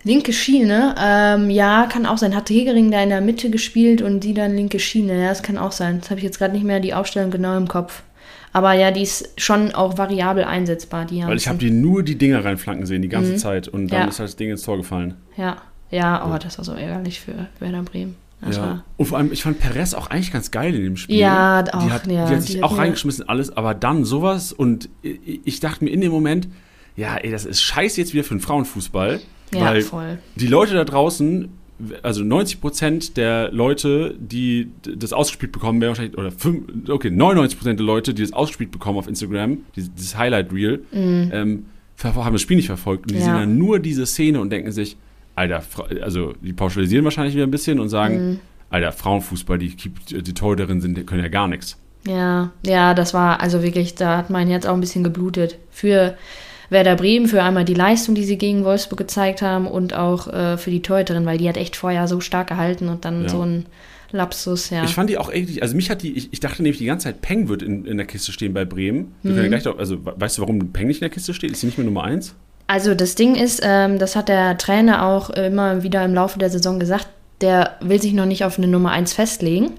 Linke Schiene, ähm, ja, kann auch sein. Hat Hegering da in der Mitte gespielt und die dann linke Schiene. Ja, das kann auch sein. Das habe ich jetzt gerade nicht mehr die Aufstellung genau im Kopf. Aber ja, die ist schon auch variabel einsetzbar. Die Weil ich habe die nur die Dinger reinflanken sehen, die ganze Zeit. Und dann Mhm. Ja. ist halt das Ding ins Tor gefallen. Ja, ja, oh, das war so ärgerlich für Werder Bremen. Das ja. war, Und vor allem, ich fand Perez auch eigentlich ganz geil in dem Spiel. Ja, die auch, hat, ja, die hat sich die auch hat reingeschmissen, alles, aber dann sowas. Und ich ich dachte mir in dem Moment, ja, ey, das ist scheiße jetzt wieder für den Frauenfußball. ja, weil voll. die Leute da draußen, also 90 Prozent der Leute, die das ausgespielt bekommen, wäre wahrscheinlich, oder fünf, okay, 99 Prozent der Leute, die das ausgespielt bekommen auf Instagram, dieses, Highlight Reel, ähm, ver- haben das Spiel nicht verfolgt und die Mhm. Ja. sehen dann nur diese Szene und denken sich, Alter, also die pauschalisieren wahrscheinlich wieder ein bisschen und sagen, Mhm. Alter, Frauenfußball, die, die Torhüterinnen sind, die können ja gar nichts. Ja, ja, das war also wirklich, da hat mein Herz auch ein bisschen geblutet. Für Werder Bremen, für einmal die Leistung, die sie gegen Wolfsburg gezeigt haben und auch äh, für die Torhüterin, weil die hat echt vorher so stark gehalten und dann Ja. so ein Lapsus, ja. Ich fand die auch eigentlich, also mich hat die, ich, ich dachte nämlich die ganze Zeit, Peng wird in, in der Kiste stehen bei Bremen. Wir Mhm. können ja gleich also we- weißt du, warum Peng nicht in der Kiste steht? Ist sie nicht mehr Nummer eins? Also das Ding ist, ähm, das hat der Trainer auch immer wieder im Laufe der Saison gesagt, der will sich noch nicht auf eine Nummer 1 festlegen.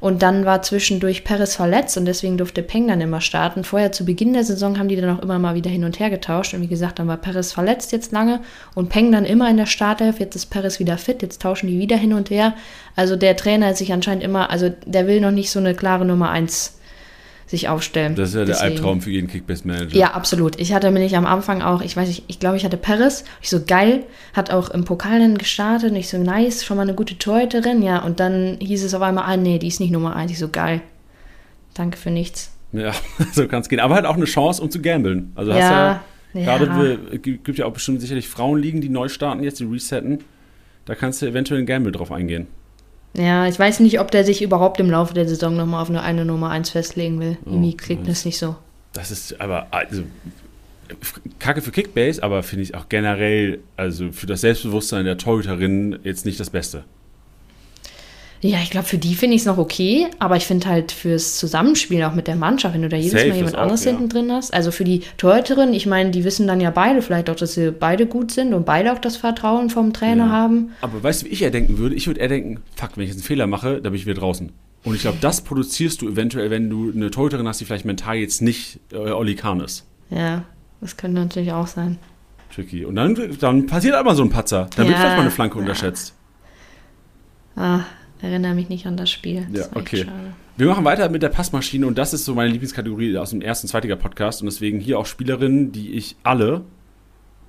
Und dann war zwischendurch Perez verletzt und deswegen durfte Peng dann immer starten. Vorher zu Beginn der Saison haben die dann auch immer mal wieder hin und her getauscht. Und wie gesagt, dann war Perez verletzt jetzt lange und Peng dann immer in der Startelf. Jetzt ist Perez wieder fit, jetzt tauschen die wieder hin und her. Also der Trainer hat sich anscheinend immer, also der will noch nicht so eine klare Nummer 1 sich aufstellen. Das ist ja der Deswegen. Albtraum für jeden Kickbase-Manager. Ja, absolut. Ich hatte nicht am Anfang auch, ich weiß nicht, ich glaube, ich hatte Paris. Ich so, geil, hat auch im Pokal dann gestartet. Und ich so, nice, schon mal eine gute Torhüterin. Ja, und dann hieß es auf einmal, ah, nee, die ist nicht Nummer eins. Ich so, geil. Danke für nichts. Ja, so kann es gehen. Aber halt auch eine Chance, um zu gambeln. Also hast Ja, ja, ja. gerade es gibt ja auch bestimmt sicherlich Frauenligen, die neu starten jetzt, die resetten. Da kannst du eventuell ein Gamble drauf eingehen. Ja, ich weiß nicht, ob der sich überhaupt im Laufe der Saison nochmal auf eine, eine Nummer eins festlegen will. Oh, Irgendwie klingt nice. das nicht so. Das ist aber, also, Kacke für Kickbase, aber finde ich auch generell, also für das Selbstbewusstsein der Torhüterin jetzt nicht das Beste. Ja, ich glaube, für die finde ich es noch okay, aber ich finde halt fürs Zusammenspiel auch mit der Mannschaft, wenn du da jedes Safe Mal jemand anderes ja. hinten drin hast. Also für die Torhüterin, ich meine, die wissen dann ja beide vielleicht auch, dass sie beide gut sind und beide auch das Vertrauen vom Trainer Ja. haben. Aber weißt du, wie ich eher denken würde? Ich würde eher denken, fuck, wenn ich jetzt einen Fehler mache, dann bin ich wieder draußen. Und ich glaube, das produzierst du eventuell, wenn du eine Torhüterin hast, die vielleicht mental jetzt nicht äh, Oli Kahn ist. Ja, das könnte natürlich auch sein. Tricky. Und dann, dann passiert einmal so ein Patzer. Dann wird Ja. vielleicht mal eine Flanke unterschätzt. Ah, erinnere mich nicht an das Spiel. Das Ja, okay. Wir machen weiter mit der Passmaschine und das ist so meine Lieblingskategorie aus dem ersten, zweitiger Podcast und deswegen hier auch Spielerinnen, die ich alle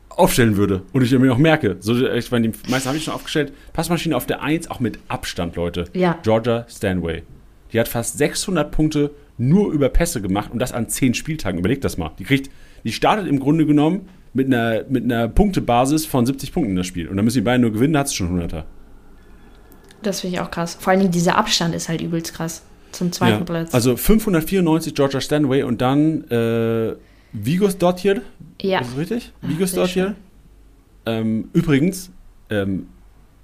aufstellen würde und ich mir auch merke. So, ich meine, die meisten habe ich schon aufgestellt. Passmaschine auf der 1, auch mit Abstand, Leute. Ja. Georgia Stanway. Die hat fast 600 Punkte nur über Pässe gemacht und das an 10 Spieltagen. Überlegt das mal. Die kriegt, die startet im Grunde genommen mit einer, mit einer Punktebasis von 70 Punkten in das Spiel. Und dann müssen die beiden nur gewinnen, da hat sie schon 100er. Das finde ich auch krass. Vor allen Dingen dieser Abstand ist halt übelst krass. Zum zweiten Ja, Platz. Also 594 Georgia Stanway und dann äh, Vigos Dottir. ja. Ist das richtig? Ach, Vigos sehr Dottir. Ähm, übrigens, ähm,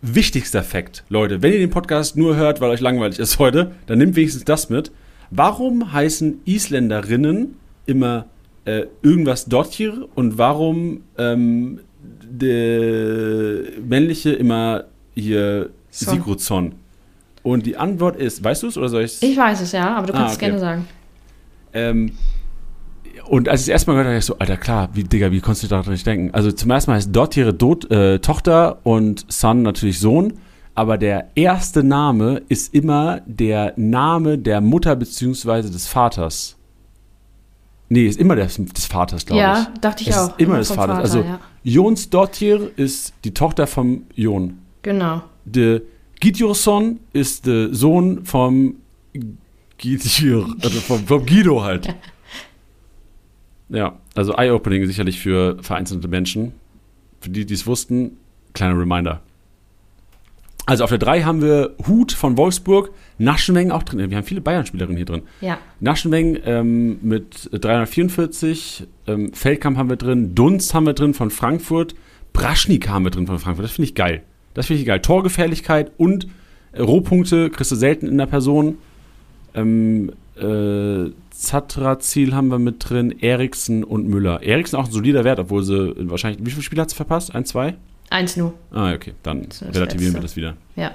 wichtigster Fakt, Leute, wenn ihr den Podcast nur hört, weil euch langweilig ist heute, dann nehmt wenigstens das mit. Warum heißen Isländerinnen immer äh, irgendwas Dottir und warum ähm, der männliche immer hier Son. Sigurdsson? Und die Antwort ist, weißt du es oder soll ich's? Ich weiß es, ja, aber du Ah, kannst es okay. gerne sagen. Ähm, und als ich es erstmal gehört habe, ich so, Alter, klar, wie, Digga, wie konntest du daran nicht denken? Also zum ersten Mal heißt dort ihre Dot, äh, Tochter und Son natürlich Sohn, aber der erste Name ist immer der Name der Mutter beziehungsweise des Vaters. Nee, ist immer des, des Vaters, glaube Ja, ich. dachte ich es auch. Ist immer des vom Vaters. Vater, also ja. Jons Dottir ist die Tochter vom Jon. Genau. De Gidjurson ist der Sohn vom Gidjur, also vom, vom Guido halt. Ja, also Eye-Opening sicherlich für vereinzelte Menschen. Für die, die es wussten, kleiner Reminder. Also auf der 3 haben wir Hut von Wolfsburg, Naschenweng auch drin. Wir haben viele Bayern-Spielerinnen hier drin. Ja. Naschenweng ähm, mit 344, ähm, Feldkamp haben wir drin, Dunst haben wir drin von Frankfurt, Braschnik haben wir drin von Frankfurt. Das finde ich geil. Das finde ich geil. Torgefährlichkeit und äh, Rohpunkte kriegst du selten in der Person. Ähm, äh, Zatrazil haben wir mit drin, Eriksen und Müller. Eriksen auch ein solider Wert, obwohl sie wahrscheinlich. Wie viele Spiele hat sie verpasst? Ein, zwei? Eins nur. Ah, okay, dann relativieren wir das wieder. Ja.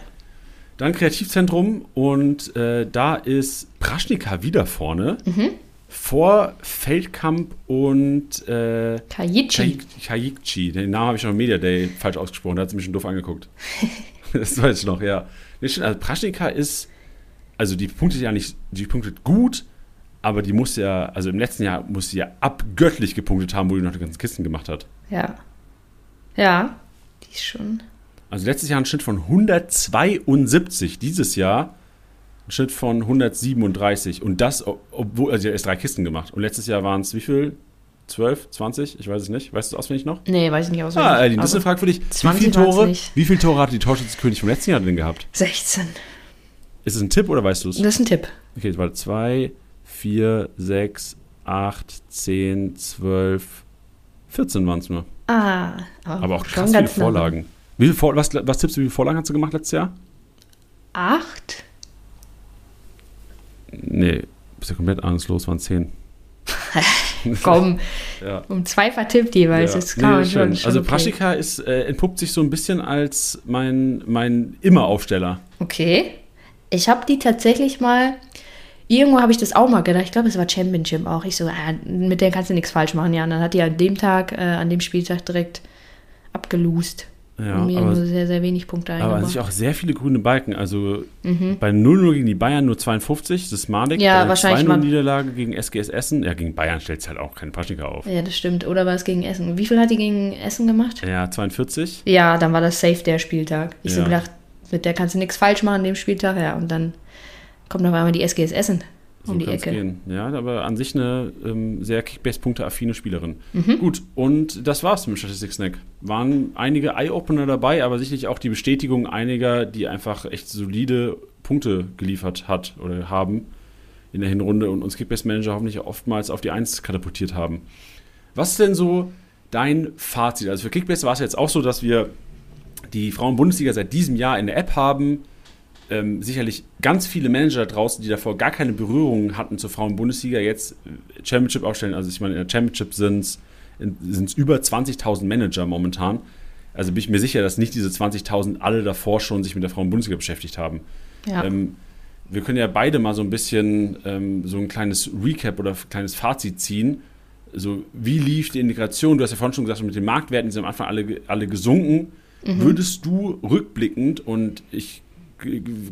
Dann Kreativzentrum und äh, da ist Praschnika wieder vorne. Mhm. Vor Feldkamp und äh, Kajici. Kajikci. Den Namen habe ich schon im Media Day falsch ausgesprochen, da hat sie mich schon doof angeguckt. das weiß ich noch, ja. Nee, stimmt, Also Praschnika ist, also die punktet ja nicht, die punktet gut, aber die muss ja, also im letzten Jahr muss sie ja abgöttlich gepunktet haben, wo die noch die ganzen Kisten gemacht hat. Ja. Ja. Die ist schon. Also letztes Jahr ein Schnitt von 172, dieses Jahr ein Schnitt von 137 und das, ob- obwohl, also hat erst drei Kisten gemacht und letztes Jahr waren es wie viel? 12, 20? Ich weiß es nicht. Weißt du es auswendig noch? Nee, weiß ich nicht auswendig. Ah, Eileen, das ist eine aber Frage für dich. Wie 20 viele Tore, wie viele Tore hat die Torschützenkönig vom letzten Jahr denn gehabt? 16. Ist es ein Tipp oder weißt du es? Das ist ein Tipp. Okay, warte. 2, 4, 6, 8, 10, 12, 14 waren es nur. Ah, Aber auch schon krass viele. Vorlagen. Wie viel Vor was, was tippst du, wie viele Vorlagen hat sie gemacht letztes Jahr? Acht? Nee, bist ja komplett ahnungslos, waren 10. Komm, Ja. um zwei vertippt jeweils. Das kann Nee, man schon. schon also okay. Praschika ist, äh, entpuppt sich so ein bisschen als mein, mein Immer-Aufsteller. Okay. Ich habe die tatsächlich mal. Irgendwo habe ich das auch mal gedacht. Ich glaube, es war Championship auch. Ich so, ah, mit der kannst du nichts falsch machen. Ja, und dann hat die an dem Tag, äh, an dem Spieltag direkt abgelost. Ja, mir aber nur sehr, sehr wenig Punkte Aber an eingebracht. sich auch sehr viele grüne Balken. Also bei 0-0 gegen die Bayern nur 52, das ist Madik. Mhm. Ja, Bei wahrscheinlich 2-0 mal- Niederlage gegen SGS Essen. Ja, gegen Bayern stellt es halt auch keine Praschnika auf. Ja, das stimmt. Oder war es gegen Essen? Wie viel hat die gegen Essen gemacht? Ja, 42. Ja, dann war das safe der Spieltag. Ich so Ja. gedacht, mit der kannst du nichts falsch machen an dem Spieltag. Ja, und dann kommt auf einmal die SGS Essen So um die Ecke. Gehen. Ja, aber an sich eine ähm, sehr Kickbase-Punkte-affine Spielerin. Mhm. Gut, und das war's mit Statistik-Snack. Waren einige Eye-Opener dabei, aber sicherlich auch die Bestätigung einiger, die einfach echt solide Punkte geliefert hat oder haben in der Hinrunde und uns Kickbase-Manager hoffentlich oftmals auf die Eins katapultiert haben. Was ist denn so dein Fazit? Also für Kickbase war es jetzt auch so, dass wir die Frauen-Bundesliga seit diesem Jahr in der App haben. Ähm, sicherlich ganz viele Manager draußen, die davor gar keine Berührung hatten zur Frauen-Bundesliga, jetzt Championship aufstellen. Also ich meine, in der Championship sind es über 20.000 Manager momentan. Also bin ich mir sicher, dass nicht diese 20.000 alle davor schon sich mit der Frauen-Bundesliga beschäftigt haben. Ja. Ähm, wir können ja beide mal so ein bisschen ähm, so ein kleines Recap oder ein kleines Fazit ziehen. So, wie lief die Integration? Du hast ja vorhin schon gesagt, mit den Marktwerten die sind am Anfang alle, alle gesunken. Würdest du rückblickend, und ich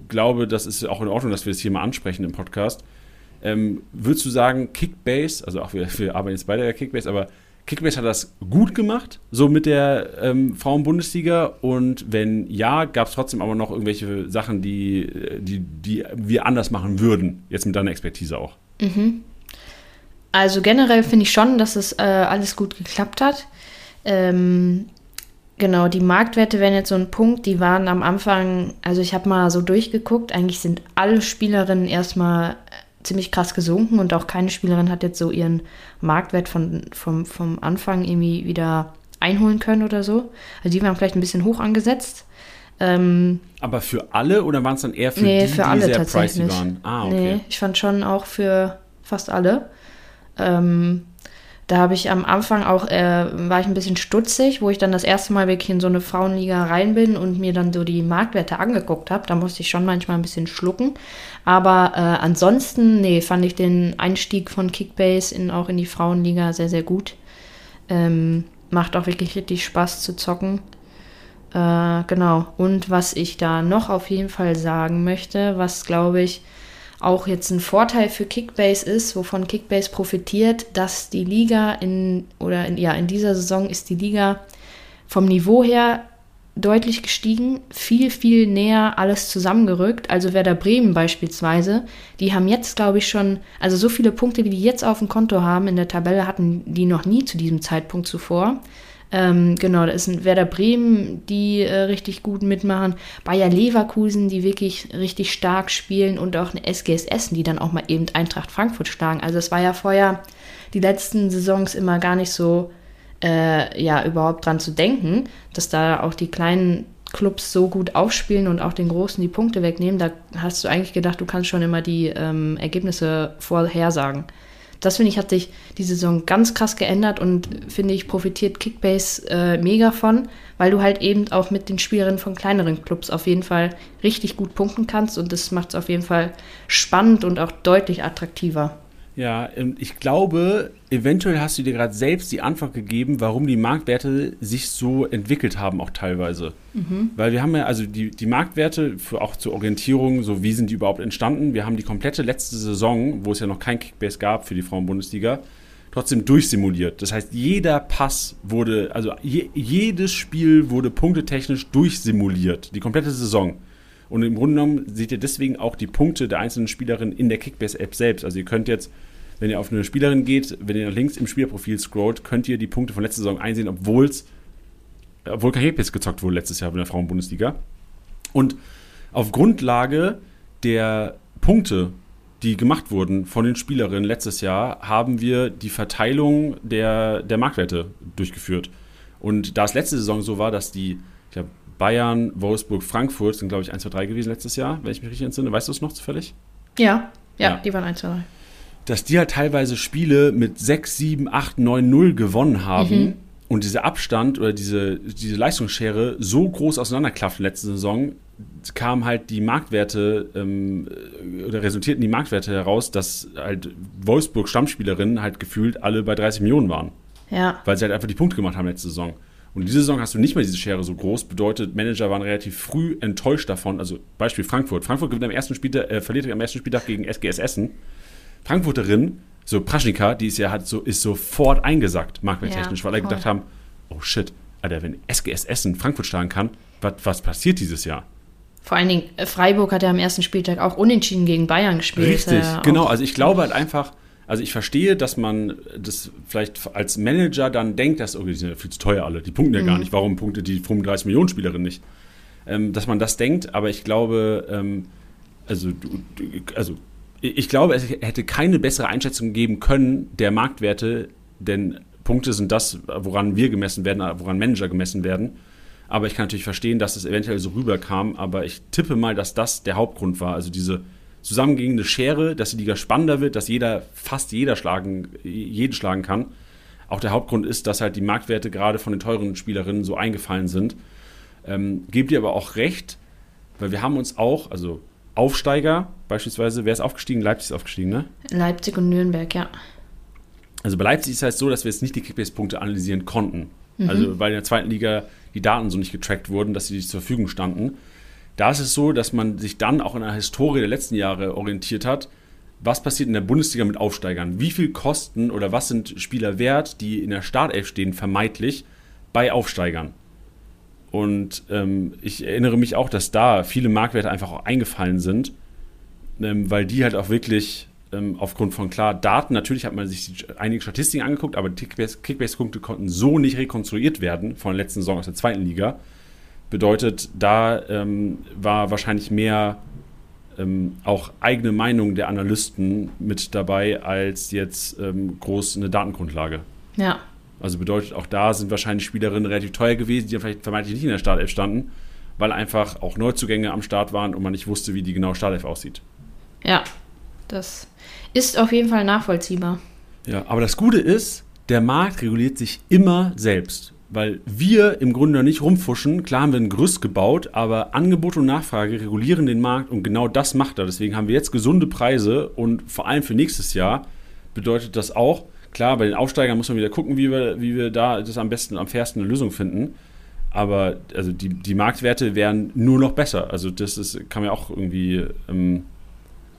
glaube, das ist auch in Ordnung, dass wir das hier mal ansprechen im Podcast, ähm, würdest du sagen, Kickbase, also auch wir, wir arbeiten jetzt beide bei Kickbase, aber Kickbase hat das gut gemacht, so mit der ähm, Frauen-Bundesliga. Und wenn ja, gab es trotzdem aber noch irgendwelche Sachen, die, äh, die, die wir anders machen würden, jetzt mit deiner Expertise auch. Also generell finde ich schon, dass es äh, alles gut geklappt hat. Ähm, genau, die Marktwerte wären jetzt so ein Punkt, die waren am Anfang, also ich habe mal so durchgeguckt, eigentlich sind alle Spielerinnen erstmal äh, ziemlich krass gesunken und auch keine Spielerin hat jetzt so ihren Marktwert von, vom, vom Anfang irgendwie wieder einholen können oder so. Also die waren vielleicht ein bisschen hoch angesetzt. Ähm, Aber für alle oder waren es dann eher für nee, die, für die alle sehr tatsächlich. pricey waren? Ah, okay. Nee, ich fand schon auch für fast alle. Ähm, da habe ich am Anfang auch, äh, war ich ein bisschen stutzig, wo ich dann das erste Mal wirklich in so eine Frauenliga rein bin und mir dann so die Marktwerte angeguckt habe. Da musste ich schon manchmal ein bisschen schlucken. Aber äh, ansonsten, nee, fand ich den Einstieg von Kickbase in, auch in die Frauenliga sehr, sehr gut. Ähm, macht auch wirklich richtig Spaß zu zocken. Äh, genau. Und was ich da noch auf jeden Fall sagen möchte, was glaube ich auch jetzt ein Vorteil für Kickbase ist, wovon Kickbase profitiert, dass die Liga in oder in, ja in dieser Saison ist die Liga vom Niveau her deutlich gestiegen, viel viel näher alles zusammengerückt. Also Werder Bremen beispielsweise, die haben jetzt glaube ich schon, also so viele Punkte, wie die jetzt auf dem Konto haben in der Tabelle hatten die noch nie zu diesem Zeitpunkt zuvor. Ähm, genau, da ist ein Werder Bremen, die äh, richtig gut mitmachen. Bayer Leverkusen, die wirklich richtig stark spielen und auch eine SGS Essen, die dann auch mal eben Eintracht Frankfurt schlagen. Also es war ja vorher die letzten Saisons immer gar nicht so, äh, ja, überhaupt dran zu denken, dass da auch die kleinen Clubs so gut aufspielen und auch den Großen die Punkte wegnehmen. Da hast du eigentlich gedacht, du kannst schon immer die ähm, Ergebnisse vorhersagen. Das finde ich, hat sich die Saison ganz krass geändert und finde ich, profitiert Kickbase äh, mega von, weil du halt eben auch mit den Spielerinnen von kleineren Clubs auf jeden Fall richtig gut punkten kannst und das macht es auf jeden Fall spannend und auch deutlich attraktiver. Ja, ähm, ich glaube, eventuell hast du dir gerade selbst die Antwort gegeben, warum die Marktwerte sich so entwickelt haben, auch teilweise. Mhm. Weil wir haben ja, also die, die Marktwerte, für, auch zur Orientierung, so wie sind die überhaupt entstanden? Wir haben die komplette letzte Saison, wo es ja noch kein Kickbase gab für die Frauenbundesliga, trotzdem durchsimuliert. Das heißt, jeder Pass wurde, also je, jedes Spiel wurde punktetechnisch durchsimuliert, die komplette Saison. Und im Grunde genommen seht ihr deswegen auch die Punkte der einzelnen Spielerinnen in der Kickbase-App selbst. Also ihr könnt jetzt wenn ihr auf eine Spielerin geht, wenn ihr nach links im Spielerprofil scrollt, könnt ihr die Punkte von letzter Saison einsehen, obwohl es obwohl Kickbase gezockt wurde letztes Jahr in der Frauenbundesliga. Und auf Grundlage der Punkte, die gemacht wurden von den Spielerinnen letztes Jahr, haben wir die Verteilung der, der Marktwerte durchgeführt. Und da es letzte Saison so war, dass die ich glaub, Bayern, Wolfsburg, Frankfurt sind, glaube ich, 1, 2, 3 gewesen letztes Jahr, wenn ich mich richtig entsinne. Weißt du es noch zufällig? Ja, ja, ja, die waren 1, 2, 3 dass die halt teilweise Spiele mit 6, 7, 8, 9, 0 gewonnen haben. Mhm. Und dieser Abstand oder diese, diese Leistungsschere so groß auseinanderklafft in der letzten Saison, kamen halt die Marktwerte ähm, oder resultierten die Marktwerte heraus, dass halt Wolfsburg Stammspielerinnen halt gefühlt alle bei 30 Millionen waren. Ja. Weil sie halt einfach die Punkte gemacht haben letzte Saison. Und diese Saison hast du nicht mehr diese Schere so groß. Bedeutet, Manager waren relativ früh enttäuscht davon. Also Beispiel Frankfurt. Frankfurt gewinnt am ersten Spieltag, äh, verliert am ersten Spieltag gegen SGS Essen. Frankfurterin, so Praschnika, die ist ja hat so, ist sofort eingesackt, marktwerttechnisch, ja, weil alle gedacht haben, oh shit, Alter, wenn SGS Essen Frankfurt schlagen kann, was, was passiert dieses Jahr? Vor allen Dingen, äh, Freiburg hat ja am ersten Spieltag auch unentschieden gegen Bayern gespielt. Richtig, äh, genau. Also ich glaube halt einfach, also ich verstehe, dass man das vielleicht als Manager dann denkt, dass, okay, die sind ja viel zu teuer alle, die punkten ja mhm. gar nicht, warum punktet die 35 Millionen Spielerin nicht? Ähm, dass man das denkt, aber ich glaube, ähm, also, also ich glaube, es hätte keine bessere Einschätzung geben können der Marktwerte, denn Punkte sind das, woran wir gemessen werden, woran Manager gemessen werden. Aber ich kann natürlich verstehen, dass es eventuell so rüberkam, aber ich tippe mal, dass das der Hauptgrund war. Also diese zusammengehende Schere, dass die Liga spannender wird, dass jeder, fast jeder schlagen, jeden schlagen kann. Auch der Hauptgrund ist, dass halt die Marktwerte gerade von den teuren Spielerinnen so eingefallen sind. Ähm, gebt ihr aber auch recht, weil wir haben uns auch, also Aufsteiger, beispielsweise, wer ist aufgestiegen? Leipzig ist aufgestiegen, ne? Leipzig und Nürnberg, ja. Also bei Leipzig ist es halt so, dass wir jetzt nicht die Kickbase-Punkte analysieren konnten. Mhm. Also weil in der zweiten Liga die Daten so nicht getrackt wurden, dass sie zur Verfügung standen. Da ist es so, dass man sich dann auch in der Historie der letzten Jahre orientiert hat. Was passiert in der Bundesliga mit Aufsteigern? Wie viel kosten oder was sind Spieler wert, die in der Startelf stehen, vermeintlich bei Aufsteigern? Und ähm, ich erinnere mich auch, dass da viele Marktwerte einfach auch eingefallen sind, ähm, weil die halt auch wirklich ähm, aufgrund von klar Daten, natürlich hat man sich einige Statistiken angeguckt, aber Kickbase-Punkte konnten so nicht rekonstruiert werden von der letzten Saison aus der zweiten Liga. Bedeutet, da ähm, war wahrscheinlich mehr ähm, auch eigene Meinung der Analysten mit dabei als jetzt ähm, groß eine Datengrundlage. Ja, also bedeutet, auch da sind wahrscheinlich Spielerinnen relativ teuer gewesen, die vielleicht vermeintlich nicht in der Startelf standen, weil einfach auch Neuzugänge am Start waren und man nicht wusste, wie die genaue Startelf aussieht. Ja, das ist auf jeden Fall nachvollziehbar. Ja, aber das Gute ist, der Markt reguliert sich immer selbst. Weil wir im Grunde nicht rumfuschen. Klar haben wir ein Gerüst gebaut, aber Angebot und Nachfrage regulieren den Markt und genau das macht er. Deswegen haben wir jetzt gesunde Preise und vor allem für nächstes Jahr bedeutet das auch, Klar, bei den Aufsteigern muss man wieder gucken, wie wir, wie wir da das am besten, am fairsten eine Lösung finden. Aber also die, die Marktwerte wären nur noch besser. Also das ist, kann man ja auch irgendwie ähm,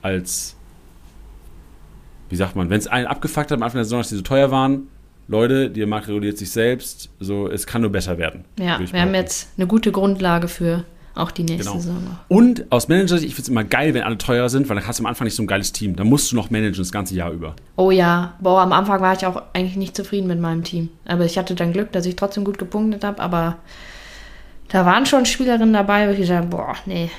als, wie sagt man, wenn es einen abgefuckt hat am Anfang der Saison, dass die so teuer waren, Leute, der Markt reguliert sich selbst, so es kann nur besser werden. Ja, wir haben jetzt eine gute Grundlage für auch die nächste Genau. Saison. Und aus Manager-Sicht, ich finde es immer geil, wenn alle teurer sind, weil dann hast du am Anfang nicht so ein geiles Team. Dann musst du noch managen das ganze Jahr über. Oh ja, boah, am Anfang war ich auch eigentlich nicht zufrieden mit meinem Team. Aber ich hatte dann Glück, dass ich trotzdem gut gepunktet habe, aber da waren schon Spielerinnen dabei, wo ich gesagt habe, boah, nee,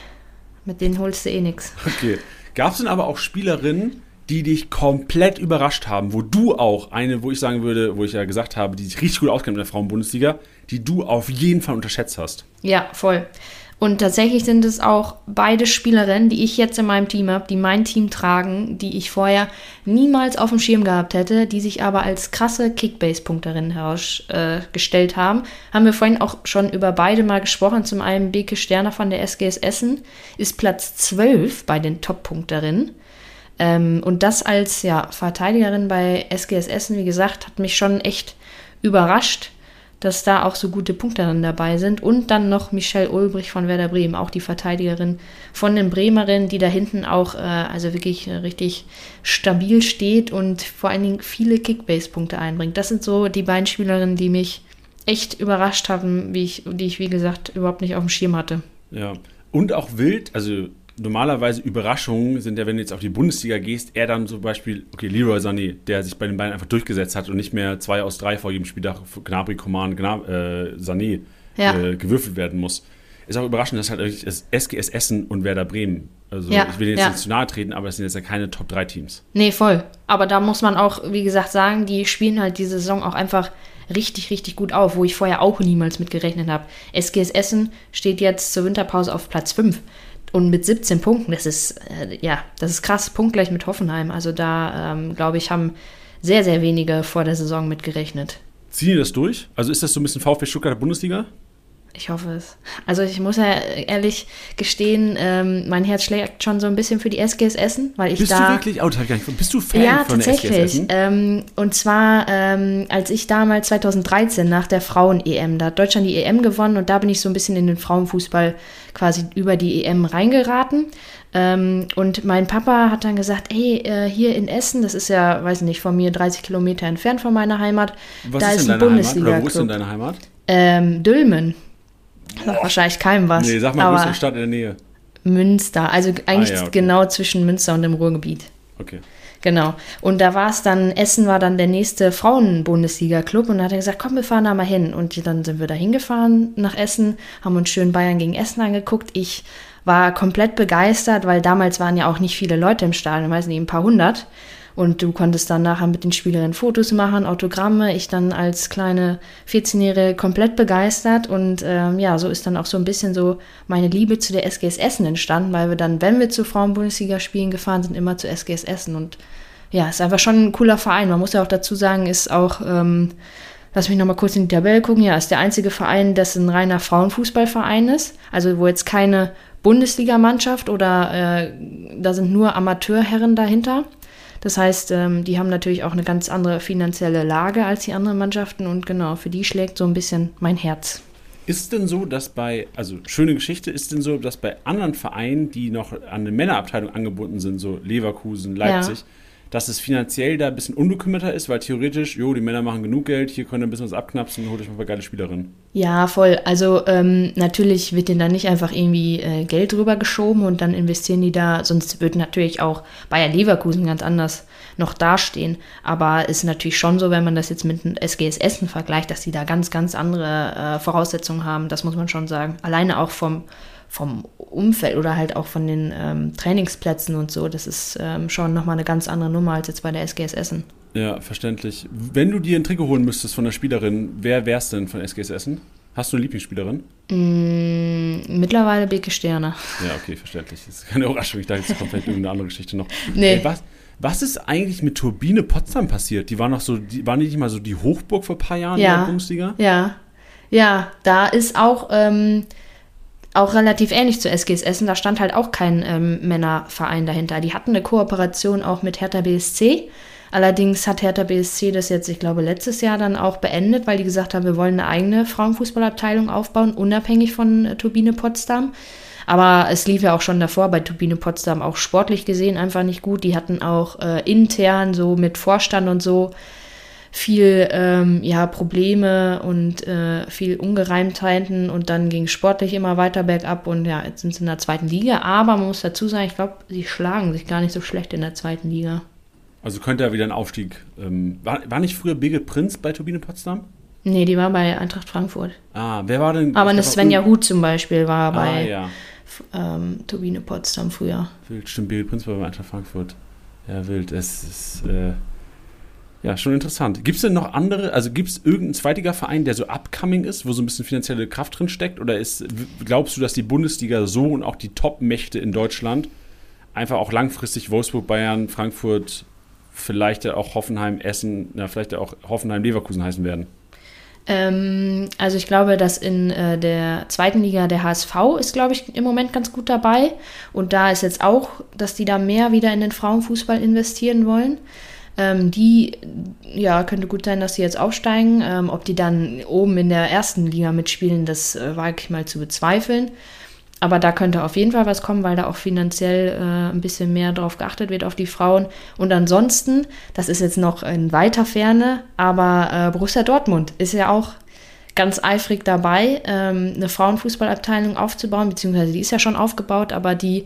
mit denen holst du eh nix. Okay. Gab es denn aber auch Spielerinnen, die dich komplett überrascht haben, wo du auch eine, wo ich sagen würde, wo ich ja gesagt habe, die sich richtig gut auskennt in der Frauenbundesliga, die du auf jeden Fall unterschätzt hast? Ja, voll. Und tatsächlich sind es auch beide Spielerinnen, die ich jetzt in meinem Team habe, die mein Team tragen, die ich vorher niemals auf dem Schirm gehabt hätte, die sich aber als krasse Kickbase-Punkterinnen herausgestellt äh, haben. Haben wir vorhin auch schon über beide mal gesprochen. Zum einen Beke Sterner von der SGS Essen ist Platz 12 bei den Top-Punkterinnen. Ähm, und das als ja, Verteidigerin bei SGS Essen, wie gesagt, hat mich schon echt überrascht, dass da auch so gute Punkte dann dabei sind. Und dann noch Michelle Ulbrich von Werder Bremen, auch die Verteidigerin von den Bremerinnen, die da hinten auch äh, also wirklich äh, richtig stabil steht und vor allen Dingen viele Kickbase-Punkte einbringt. Das sind so die beiden Spielerinnen, die mich echt überrascht haben, wie ich, die ich, wie gesagt, überhaupt nicht auf dem Schirm hatte. Ja. Und auch wild, also normalerweise Überraschungen sind ja, wenn du jetzt auf die Bundesliga gehst, eher dann zum Beispiel, okay, Leroy Sané, der sich bei den beiden einfach durchgesetzt hat und nicht mehr zwei aus drei vor jedem Spieltag Gnabry, Coman, Gnab äh, Sané Ja. äh, gewürfelt werden muss. Ist auch überraschend, dass halt eigentlich das SGS Essen und Werder Bremen, also Ja, ich will jetzt ja. nicht zu nahe treten, aber es sind jetzt ja keine Top-3-Teams. Nee, voll. Aber da muss man auch, wie gesagt, sagen, die spielen halt diese Saison auch einfach richtig, richtig gut auf, wo ich vorher auch niemals mit gerechnet habe. SGS Essen steht jetzt zur Winterpause auf Platz 5 und mit 17 Punkten. Das ist, äh, ja, das ist krass, punktgleich mit Hoffenheim. Also da, ähm, glaube ich, haben sehr, sehr wenige vor der Saison mit gerechnet. Ziehen die das durch? Also ist das so ein bisschen VfB Stuttgart der Bundesliga? Ich hoffe es. Also ich muss ja ehrlich gestehen, ähm, mein Herz schlägt schon so ein bisschen für die SGS Essen, weil ich Bist da... du wirklich, oh, das ich gar nicht, bist du Fan Ja, von der SGS tatsächlich. Essen? Ähm, und zwar, ähm, als ich damals 2013 nach der Frauen-EM, da hat Deutschland die EM gewonnen und da bin ich so ein bisschen in den Frauenfußball quasi über die EM reingeraten. Ähm, und mein Papa hat dann gesagt, hey, äh, hier in Essen, das ist ja, weiß nicht, von mir 30 Kilometer entfernt von meiner Heimat, Was da ist ist ein? Oder wo ist denn Bundesliga-Club. deine Heimat? Ähm, Dülmen. Sagt wahrscheinlich keinem was. Nee, sag mal, wo ist aber eine Stadt in der Nähe? Münster, also eigentlich Ah, ja, okay. genau zwischen Münster und dem Ruhrgebiet. Okay. Genau. Und da war es dann, Essen war dann der nächste Frauen-Bundesliga-Club und da hat er gesagt, komm, wir fahren da mal hin. Und dann sind wir da hingefahren nach Essen, haben uns schön Bayern gegen Essen angeguckt. Ich war komplett begeistert, weil damals waren ja auch nicht viele Leute im Stadion, weiß nicht, ein paar hundert. Und du konntest dann nachher mit den Spielerinnen Fotos machen, Autogramme. Ich dann als kleine 14-Jährige komplett begeistert. Und ähm, ja, so ist dann auch so ein bisschen so meine Liebe zu der SGS Essen entstanden, weil wir dann, wenn wir zu Frauen-Bundesliga-Spielen gefahren sind, immer zu SGS Essen. Und ja, ist einfach schon ein cooler Verein. Man muss ja auch dazu sagen, ist auch, ähm, lass mich nochmal kurz in die Tabelle gucken, ja, ist der einzige Verein, das ein reiner Frauenfußballverein ist. Also wo jetzt keine Bundesligamannschaft oder äh, da sind nur Amateurherren dahinter. Das heißt, ähm, die haben natürlich auch eine ganz andere finanzielle Lage als die anderen Mannschaften und genau, für die schlägt so ein bisschen mein Herz. Ist es denn so, dass bei, also schöne Geschichte, ist es denn so, dass bei anderen Vereinen, die noch an eine Männerabteilung angebunden sind, so Leverkusen, Leipzig, dass es finanziell da ein bisschen unbekümmerter ist, weil theoretisch, jo, die Männer machen genug Geld, hier können ein bisschen was abknapsen, holt euch mal ein paar geile Spielerinnen. Ja, voll. Also ähm, natürlich wird denen da nicht einfach irgendwie äh, Geld drüber geschoben und dann investieren die da, sonst wird natürlich auch Bayer Leverkusen ganz anders noch dastehen. Aber ist natürlich schon so, wenn man das jetzt mit dem SGS Essen vergleicht, dass die da ganz, ganz andere äh, Voraussetzungen haben. Das muss man schon sagen. Alleine auch vom, vom Umfeld oder halt auch von den ähm, Trainingsplätzen und so. Das ist ähm, schon nochmal eine ganz andere Nummer als jetzt bei der SGS Essen. Ja, verständlich. Wenn du dir ein Trikot holen müsstest von der Spielerin, wer wär's denn von SGS Essen? Hast du eine Lieblingsspielerin? Mm, mittlerweile Beke Sterne. Ja, okay, verständlich. Das ist keine Überraschung. Ich dachte, jetzt kommt vielleicht irgendeine andere Geschichte noch. Nee. Ey, was, was ist eigentlich mit Turbine Potsdam passiert? Die war noch so, die, waren die nicht mal so die Hochburg vor ein paar Jahren in Ja. der Bundesliga? Ja, ja, da ist auch, ähm, auch relativ ähnlich zu SGS Essen. Da stand halt auch kein ähm, Männerverein dahinter. Die hatten eine Kooperation auch mit Hertha BSC. Allerdings hat Hertha BSC das jetzt, ich glaube, letztes Jahr dann auch beendet, weil die gesagt haben, wir wollen eine eigene Frauenfußballabteilung aufbauen, unabhängig von äh, Turbine Potsdam. Aber es lief ja auch schon davor bei Turbine Potsdam auch sportlich gesehen einfach nicht gut. Die hatten auch äh, intern so mit Vorstand und so viel ähm, ja, Probleme und äh, viel Ungereimtheiten und dann ging sportlich immer weiter bergab und ja, jetzt sind sie in der zweiten Liga. Aber man muss dazu sagen, ich glaube, sie schlagen sich gar nicht so schlecht in der zweiten Liga. Also könnte er wieder ein Aufstieg. Ähm, war, war nicht früher Birgit Prinz bei Turbine Potsdam? Nee, die war bei Eintracht Frankfurt. Ah, wer war denn? Aber eine Svenja Huth zum Beispiel war ah, bei ja. ähm, Turbine Potsdam früher. Wild, stimmt, Birgit Prinz war bei Eintracht Frankfurt. Ja, wild. Es ist äh, ja schon interessant. Gibt es denn noch andere, also gibt es irgendeinen Zweitliga-Verein, der so upcoming ist, wo so ein bisschen finanzielle Kraft drin steckt? Oder ist, glaubst du, dass die Bundesliga so und auch die Top-Mächte in Deutschland einfach auch langfristig Wolfsburg, Bayern, Frankfurt, vielleicht auch Hoffenheim, Essen, ja, vielleicht auch Hoffenheim, Leverkusen heißen werden? Ähm, also ich glaube, dass in äh, der zweiten Liga der HSV ist, glaube ich, im Moment ganz gut dabei. Und da ist jetzt auch, dass die da mehr wieder in den Frauenfußball investieren wollen. Ähm, die, ja, könnte gut sein, dass sie jetzt aufsteigen. Ähm, ob die dann oben in der ersten Liga mitspielen, das äh, wage ich mal zu bezweifeln. Aber da könnte auf jeden Fall was kommen, weil da auch finanziell äh, ein bisschen mehr drauf geachtet wird auf die Frauen. Und ansonsten, das ist jetzt noch in weiter Ferne, aber äh, Borussia Dortmund ist ja auch ganz eifrig dabei, ähm, eine Frauenfußballabteilung aufzubauen, beziehungsweise die ist ja schon aufgebaut, aber die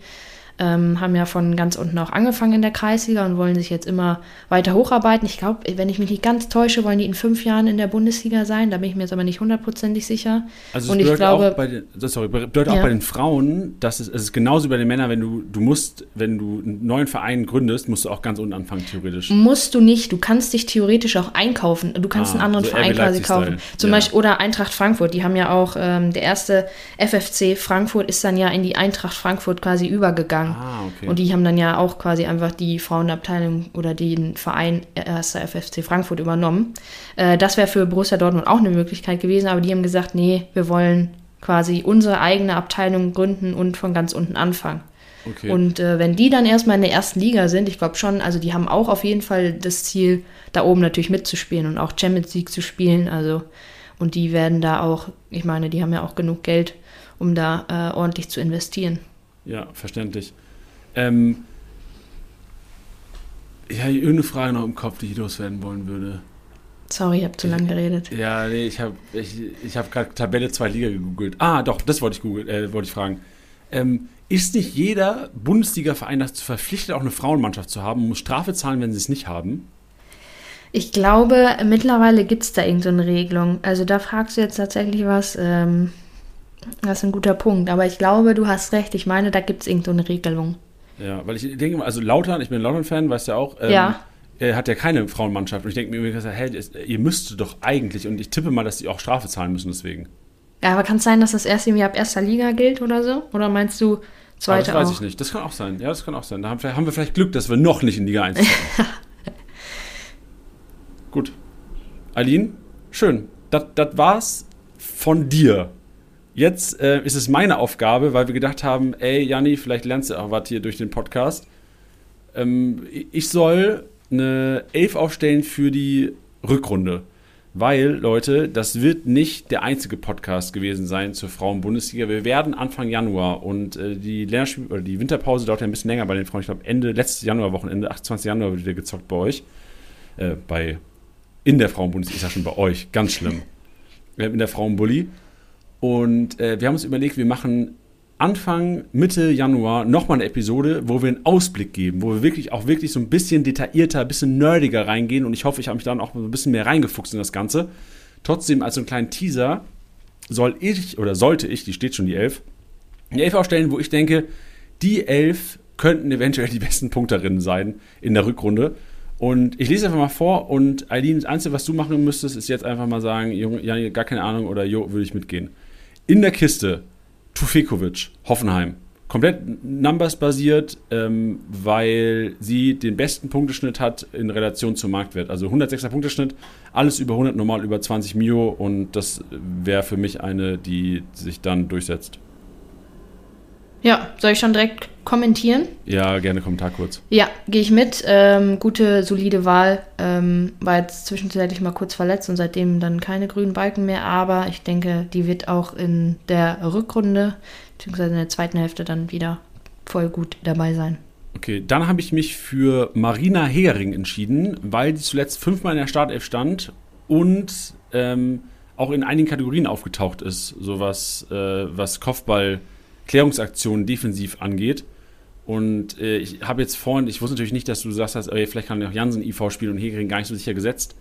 ähm, haben ja von ganz unten auch angefangen in der Kreisliga und wollen sich jetzt immer weiter hocharbeiten. Ich glaube, wenn ich mich nicht ganz täusche, wollen die in fünf Jahren in der Bundesliga sein. Da bin ich mir jetzt aber nicht hundertprozentig sicher. Also und es ich glaube, auch bei den, sorry, bedeutet Ja. auch bei den Frauen, dass es, es ist genauso wie bei den Männern, wenn du, du musst, wenn du einen neuen Verein gründest, musst du auch ganz unten anfangen, theoretisch. musst du nicht. Du kannst dich theoretisch auch einkaufen. Du kannst Ah, einen anderen so Verein quasi kaufen. Zum Ja. Beispiel oder Eintracht Frankfurt. Die haben ja auch ähm, der erste FFC Frankfurt ist dann ja in die Eintracht Frankfurt quasi übergegangen. Ah, okay. Und die haben dann ja auch quasi einfach die Frauenabteilung oder den Verein erster FFC Frankfurt übernommen. Äh, das wäre für Borussia Dortmund auch eine Möglichkeit gewesen, aber die haben gesagt, nee, wir wollen quasi unsere eigene Abteilung gründen und von ganz unten anfangen. okay. Und äh, wenn die dann erstmal in der ersten Liga sind, ich glaube schon, also die haben auch auf jeden Fall das Ziel, da oben natürlich mitzuspielen und auch Champions League zu spielen. Also, und die werden da auch, ich meine, die haben ja auch genug Geld, um da äh, ordentlich zu investieren. Ja, verständlich. Ähm, ja, irgendeine Frage noch im Kopf, die ich loswerden wollen würde. Sorry, ich habe zu lange geredet. Ja, nee, ich habe ich, ich hab gerade Tabelle 2 Liga gegoogelt. Ah, doch, das wollte ich, äh, wollte ich fragen. Ähm, ist nicht jeder Bundesliga-Verein dazu verpflichtet, auch eine Frauenmannschaft zu haben und muss Strafe zahlen, wenn sie es nicht haben? Ich glaube, mittlerweile gibt es da irgendeine Regelung. Also da fragst du jetzt tatsächlich was. Ähm, das ist ein guter Punkt. Aber ich glaube, du hast recht. Ich meine, da gibt es irgendeine Regelung. Ja, weil ich denke mal, also Lautern, ich bin ein Lautern-Fan, weißt du ja auch. Ähm, Ja. Er hat ja keine Frauenmannschaft. Und ich denke mir, hey, ihr müsstet doch eigentlich, und ich tippe mal, dass die auch Strafe zahlen müssen deswegen. Ja, aber kann es sein, dass das erst irgendwie ab erster Liga gilt oder so? Oder meinst du Aber zweite das weiß auch? ich nicht. Das kann auch sein. Ja, das kann auch sein. Da haben, haben wir vielleicht Glück, dass wir noch nicht in Liga 1 zocken. Gut. Aline, schön. Das war's von dir. Jetzt äh, ist es meine Aufgabe, weil wir gedacht haben, ey, Janni, vielleicht lernst du auch was hier durch den Podcast. Ähm, ich soll eine Elf aufstellen für die Rückrunde. Weil, Leute, das wird nicht der einzige Podcast gewesen sein zur Frauen-Bundesliga. Wir werden Anfang Januar und äh, die Lernspiel oder die Winterpause dauert ja ein bisschen länger bei den Frauen. Ich glaube, Ende letztes Januar-Wochenende, 28. Januar wird wieder gezockt bei euch. Äh, bei in der Frauen-Bundesliga ist ja schon bei euch, ganz schlimm. Äh, in der Frauen-Bulli. Und äh, wir haben uns überlegt, wir machen Anfang, Mitte Januar nochmal eine Episode, wo wir einen Ausblick geben, wo wir wirklich auch wirklich so ein bisschen detaillierter, ein bisschen nerdiger reingehen. Und ich hoffe, ich habe mich dann auch ein bisschen mehr reingefuchst in das Ganze. Trotzdem, als so einen kleinen Teaser, soll ich oder sollte ich, die steht schon die Elf, eine Elf aufstellen, wo ich denke, die Elf könnten eventuell die besten Punkterinnen sein in der Rückrunde. Und ich lese einfach mal vor und Eileen, das Einzige, was du machen müsstest, ist jetzt einfach mal sagen, Junge, gar keine Ahnung oder jo, würde ich mitgehen. In der Kiste Tufekovic, Hoffenheim. Komplett Numbers basiert, ähm, weil sie den besten Punkteschnitt hat in Relation zum Marktwert. Also 106er Punkteschnitt, alles über 100, normal über 20 Mio und das wäre für mich eine, die sich dann durchsetzt. Ja, soll ich schon direkt kommentieren? Ja, gerne Kommentar kurz. Ja, gehe ich mit. Ähm, gute, solide Wahl. Ähm, war jetzt zwischenzeitlich mal kurz verletzt und seitdem dann keine grünen Balken mehr. Aber ich denke, die wird auch in der Rückrunde, beziehungsweise in der zweiten Hälfte dann wieder voll gut dabei sein. Okay, dann habe ich mich für Marina Hering entschieden, weil die zuletzt fünfmal in der Startelf stand und ähm, auch in einigen Kategorien aufgetaucht ist, so was, äh, was Kopfball-Klärungsaktionen defensiv angeht. Und äh, ich habe jetzt vorhin, ich wusste natürlich nicht, dass du sagst, dass, ey, vielleicht kann auch Jansen IV spielen und Hegering gar nicht so sicher gesetzt.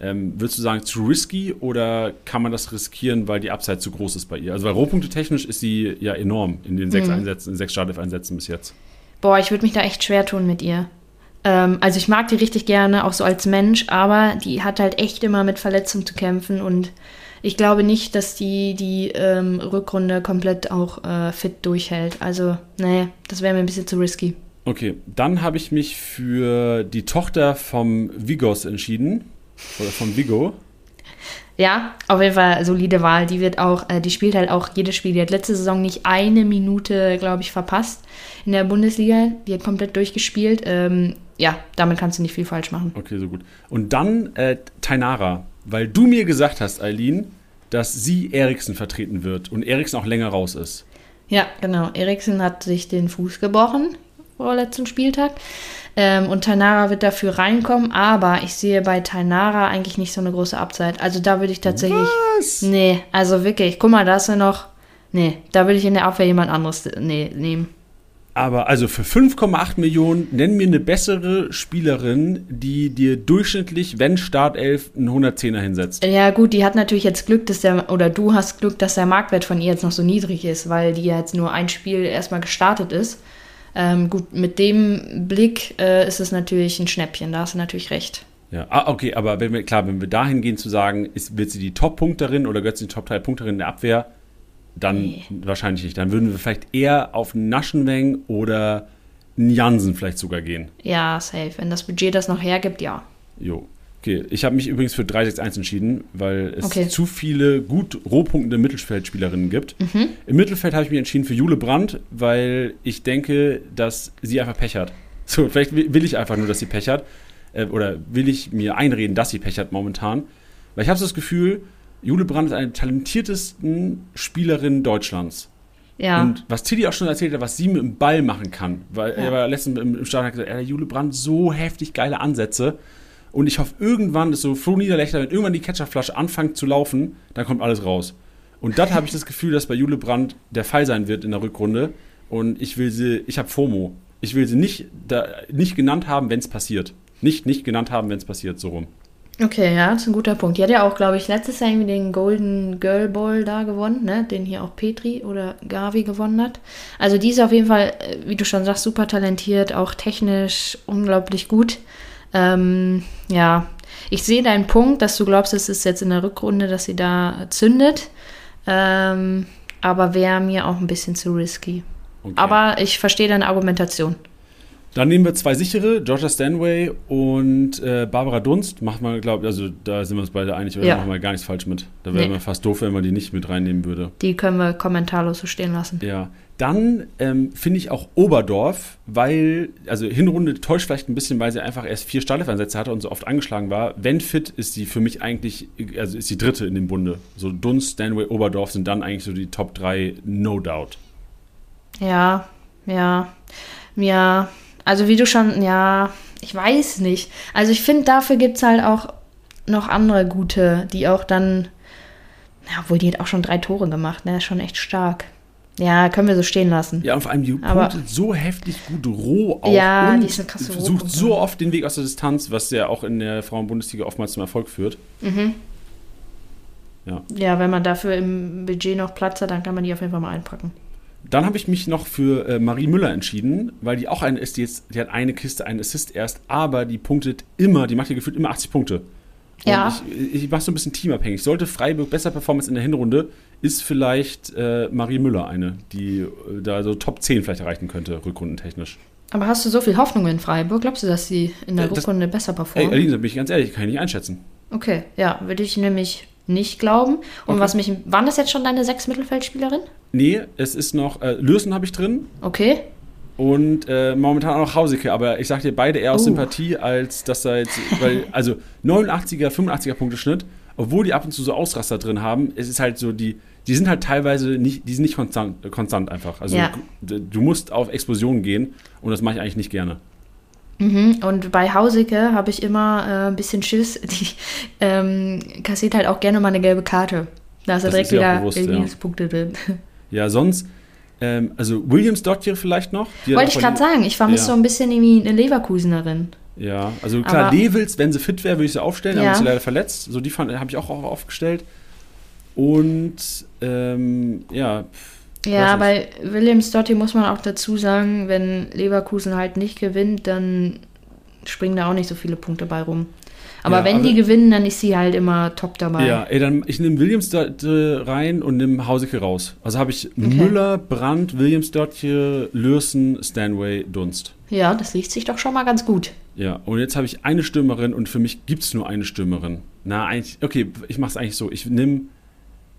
Ähm, würdest du sagen, zu risky oder kann man das riskieren, weil die Upside zu groß ist bei ihr? Also, weil Rohpunkte technisch ist sie ja enorm in den sechs mhm. Einsätzen, in sechs Startelf-Einsätzen bis jetzt. Boah, ich würde mich da echt schwer tun mit ihr. Ähm, also, ich mag die richtig gerne, auch so als Mensch, aber die hat halt echt immer mit Verletzungen zu kämpfen und ich glaube nicht, dass die die ähm, Rückrunde komplett auch äh, fit durchhält. Also, nee, das wäre mir ein bisschen zu risky. Okay, dann habe ich mich für die Tochter vom Vigos entschieden. Oder von Vigo. Ja, auf jeden Fall solide Wahl. Die wird auch, äh, die spielt halt auch jedes Spiel. Die hat letzte Saison nicht eine Minute, glaube ich, verpasst in der Bundesliga. Die hat komplett durchgespielt. Ähm, ja, damit kannst du nicht viel falsch machen. Okay, so gut. Und dann äh, Tainara weil du mir gesagt hast, Eileen, dass sie Eriksen vertreten wird und Eriksen auch länger raus ist. Ja, genau. Eriksen hat sich den Fuß gebrochen vor letzten Spieltag. Ähm, und Tainara wird dafür reinkommen, aber ich sehe bei Tainara eigentlich nicht so eine große Abzeit. Also da würde ich tatsächlich. Was? Nee, also wirklich. Guck mal, da ist ja noch. Nee, da würde ich in der Abwehr jemand anderes nee, nehmen. Aber also für 5,8 Millionen nenn mir eine bessere Spielerin, die dir durchschnittlich, wenn Startelf, einen 110er hinsetzt. Ja, gut, die hat natürlich jetzt Glück, dass der, oder du hast Glück, dass der Marktwert von ihr jetzt noch so niedrig ist, weil die jetzt nur ein Spiel erstmal gestartet ist. Ähm, gut, mit dem Blick äh, ist es natürlich ein Schnäppchen, da hast du natürlich recht. Ja, ah, okay, aber wenn wir, klar, wenn wir dahin gehen zu sagen, ist, wird sie die Top-Punkterin oder gehört sie die Top-3-Punkterin der Abwehr, dann nee. wahrscheinlich nicht. Dann würden wir vielleicht eher auf Naschenweng oder Jansen vielleicht sogar gehen. Ja, safe. Wenn das Budget das noch hergibt, ja. Jo. Okay, ich habe mich übrigens für 361 entschieden, weil es okay. zu viele gut rohpunktende Mittelfeldspielerinnen gibt. Mhm. Im Mittelfeld habe ich mich entschieden für Jule Brandt, weil ich denke, dass sie einfach Pech hat. So, vielleicht will ich einfach nur, dass sie Pech hat. Äh, oder will ich mir einreden, dass sie Pech hat momentan. Weil ich habe so das Gefühl, Jule Brandt ist eine der talentiertesten Spielerinnen Deutschlands. Ja. Und was Tilly auch schon erzählt hat, was sie mit dem Ball machen kann, weil ja. er war letztens im, im Stadion gesagt, er Jule Brandt so heftig geile Ansätze. Und ich hoffe, irgendwann ist so Flo Niederlechner, wenn irgendwann die Ketchupflasche anfängt zu laufen, dann kommt alles raus. Und das habe ich das Gefühl, dass bei Jule Brandt der Fall sein wird in der Rückrunde. Und ich will sie, ich habe FOMO. Ich will sie nicht, da, nicht genannt haben, wenn es passiert. Nicht, nicht genannt haben, wenn es passiert, so rum. Okay, ja, das ist ein guter Punkt. Die hat ja auch, glaube ich, letztes Jahr irgendwie den Golden Girl Ball da gewonnen, ne? den hier auch Petri oder Gavi gewonnen hat. Also die ist auf jeden Fall, äh, wie du schon sagst, super talentiert, auch technisch unglaublich gut. Ähm, ja, ich sehe deinen Punkt, dass du glaubst, es ist jetzt in der Rückrunde, dass sie da zündet. Ähm, aber wäre mir auch ein bisschen zu risky. Okay. Aber ich verstehe deine Argumentation. Dann nehmen wir zwei sichere, Georgia Stanway und äh, Barbara Dunst. Macht man, glaube ich, also da sind wir uns beide einig, oder ja. machen wir gar nichts falsch mit. Da wäre nee. man fast doof, wenn man die nicht mit reinnehmen würde. Die können wir kommentarlos so stehen lassen. Ja. Dann ähm, finde ich auch Oberdorf, weil, also Hinrunde täuscht vielleicht ein bisschen, weil sie einfach erst vier Startelf-Einsätze hatte und so oft angeschlagen war. Wenn fit, ist sie für mich eigentlich, also ist sie dritte in dem Bunde. So Dunst, Stanway, Oberdorf sind dann eigentlich so die Top 3, no doubt. Ja, ja, ja. Also wie du schon, ja, ich weiß nicht. Also ich finde, dafür gibt es halt auch noch andere gute, die auch dann, ja, obwohl die hat auch schon drei Tore gemacht, ne, schon echt stark. Ja, können wir so stehen lassen. Ja, und vor allem die punktet so heftig gut roh auf ja, und die ist eine krasse sucht so oft den Weg aus der Distanz, was ja auch in der Frauenbundesliga oftmals zum Erfolg führt. Mhm. Ja. ja, wenn man dafür im Budget noch Platz hat, dann kann man die auf jeden Fall mal einpacken. Dann habe ich mich noch für äh, Marie Müller entschieden, weil die auch eine ist, die, jetzt, die hat eine Kiste, einen Assist erst, aber die punktet immer, die macht hier gefühlt immer 80 Punkte. Ja. Ich, ich mache so ein bisschen teamabhängig. Sollte Freiburg besser performen in der Hinrunde, ist vielleicht äh, Marie Müller eine, die äh, da so Top 10 vielleicht erreichen könnte, rückrundentechnisch. Aber hast du so viel Hoffnung in Freiburg? Glaubst du, dass sie in der äh, Rückrunde besser performen? Ey, Alina, bin ich ganz ehrlich, kann ich nicht einschätzen. Okay, ja, würde ich nämlich nicht glauben. Und okay. was mich. Waren das jetzt schon deine sechs Mittelfeldspielerin? Nee, es ist noch. Äh, Lürsen habe ich drin. Okay. Und äh, momentan auch noch Hausike, aber ich sag dir beide eher aus uh. Sympathie, als dass er jetzt. Weil, also 89er, 85er Punkteschnitt, obwohl die ab und zu so Ausraster drin haben, es ist halt so, die, die sind halt teilweise nicht, die sind nicht konstant, konstant einfach. Also Ja. du, du musst auf Explosionen gehen und das mache ich eigentlich nicht gerne. Mhm. Und bei Hausike habe ich immer äh, ein bisschen Schiss. Die ähm, kassiert halt auch gerne mal eine gelbe Karte. Da ist er direkt ist wieder bewusst, ja. Minuspunkte drin. Ja, sonst, ähm, also Williams Dottier vielleicht noch. Wollte ich gerade sagen, ich vermisse Ja. so ein bisschen irgendwie eine Leverkusenerin. Ja, also klar, Aber- Levels, wenn sie fit wäre, würde ich sie aufstellen, aber Ja. ist sie leider verletzt. So die habe ich auch aufgestellt. Und ähm, ja, pff, Ja, bei Williams Dotti muss man auch dazu sagen, wenn Leverkusen halt nicht gewinnt, dann springen da auch nicht so viele Punkte bei rum. Aber Ja, wenn aber- die gewinnen, dann ist sie halt immer top dabei. ja, ey, dann ich nehme Williams dort rein und nehme Hauseke raus. Also habe ich Müller, Brandt, Williams Dottier, Lürsen, Stanway, Dunst. Ja, das liest sich doch schon mal ganz gut. Ja, und jetzt habe ich eine Stürmerin und für mich gibt es nur eine Stürmerin. Na, eigentlich, okay, ich mache es eigentlich so. Ich nehme,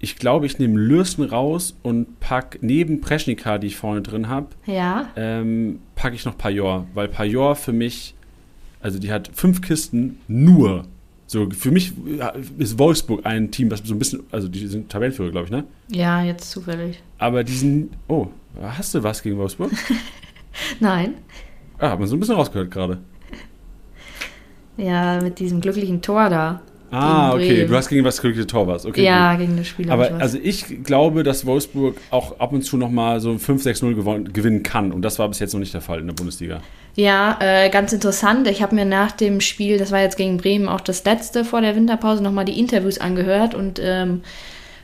ich glaube, ich nehme Lürsen raus und pack neben Preschnika, die ich vorne drin habe, Ja, ähm, packe ich noch Pajor, weil Pajor für mich, also die hat fünf Kisten nur. So, für mich äh, ist Wolfsburg ein Team, das so ein bisschen, also die sind Tabellenführer, glaube ich, ne? ja, jetzt zufällig. Aber die sind, oh, hast du was gegen Wolfsburg? Nein. ah, hat man so ein bisschen rausgehört gerade. Ja, mit diesem glücklichen Tor da. Ah, okay, Bremen. du hast gegen was glückliche Tor was. Okay, ja, gegen das Spiel. Aber ich also ich glaube, dass Wolfsburg auch ab und zu nochmal so 5-6-0 gewon- gewinnen kann. Und das war bis jetzt noch nicht der Fall in der Bundesliga. Ja, äh, ganz interessant. Ich habe mir nach dem Spiel, das war jetzt gegen Bremen auch das letzte vor der Winterpause, nochmal die Interviews angehört und ähm,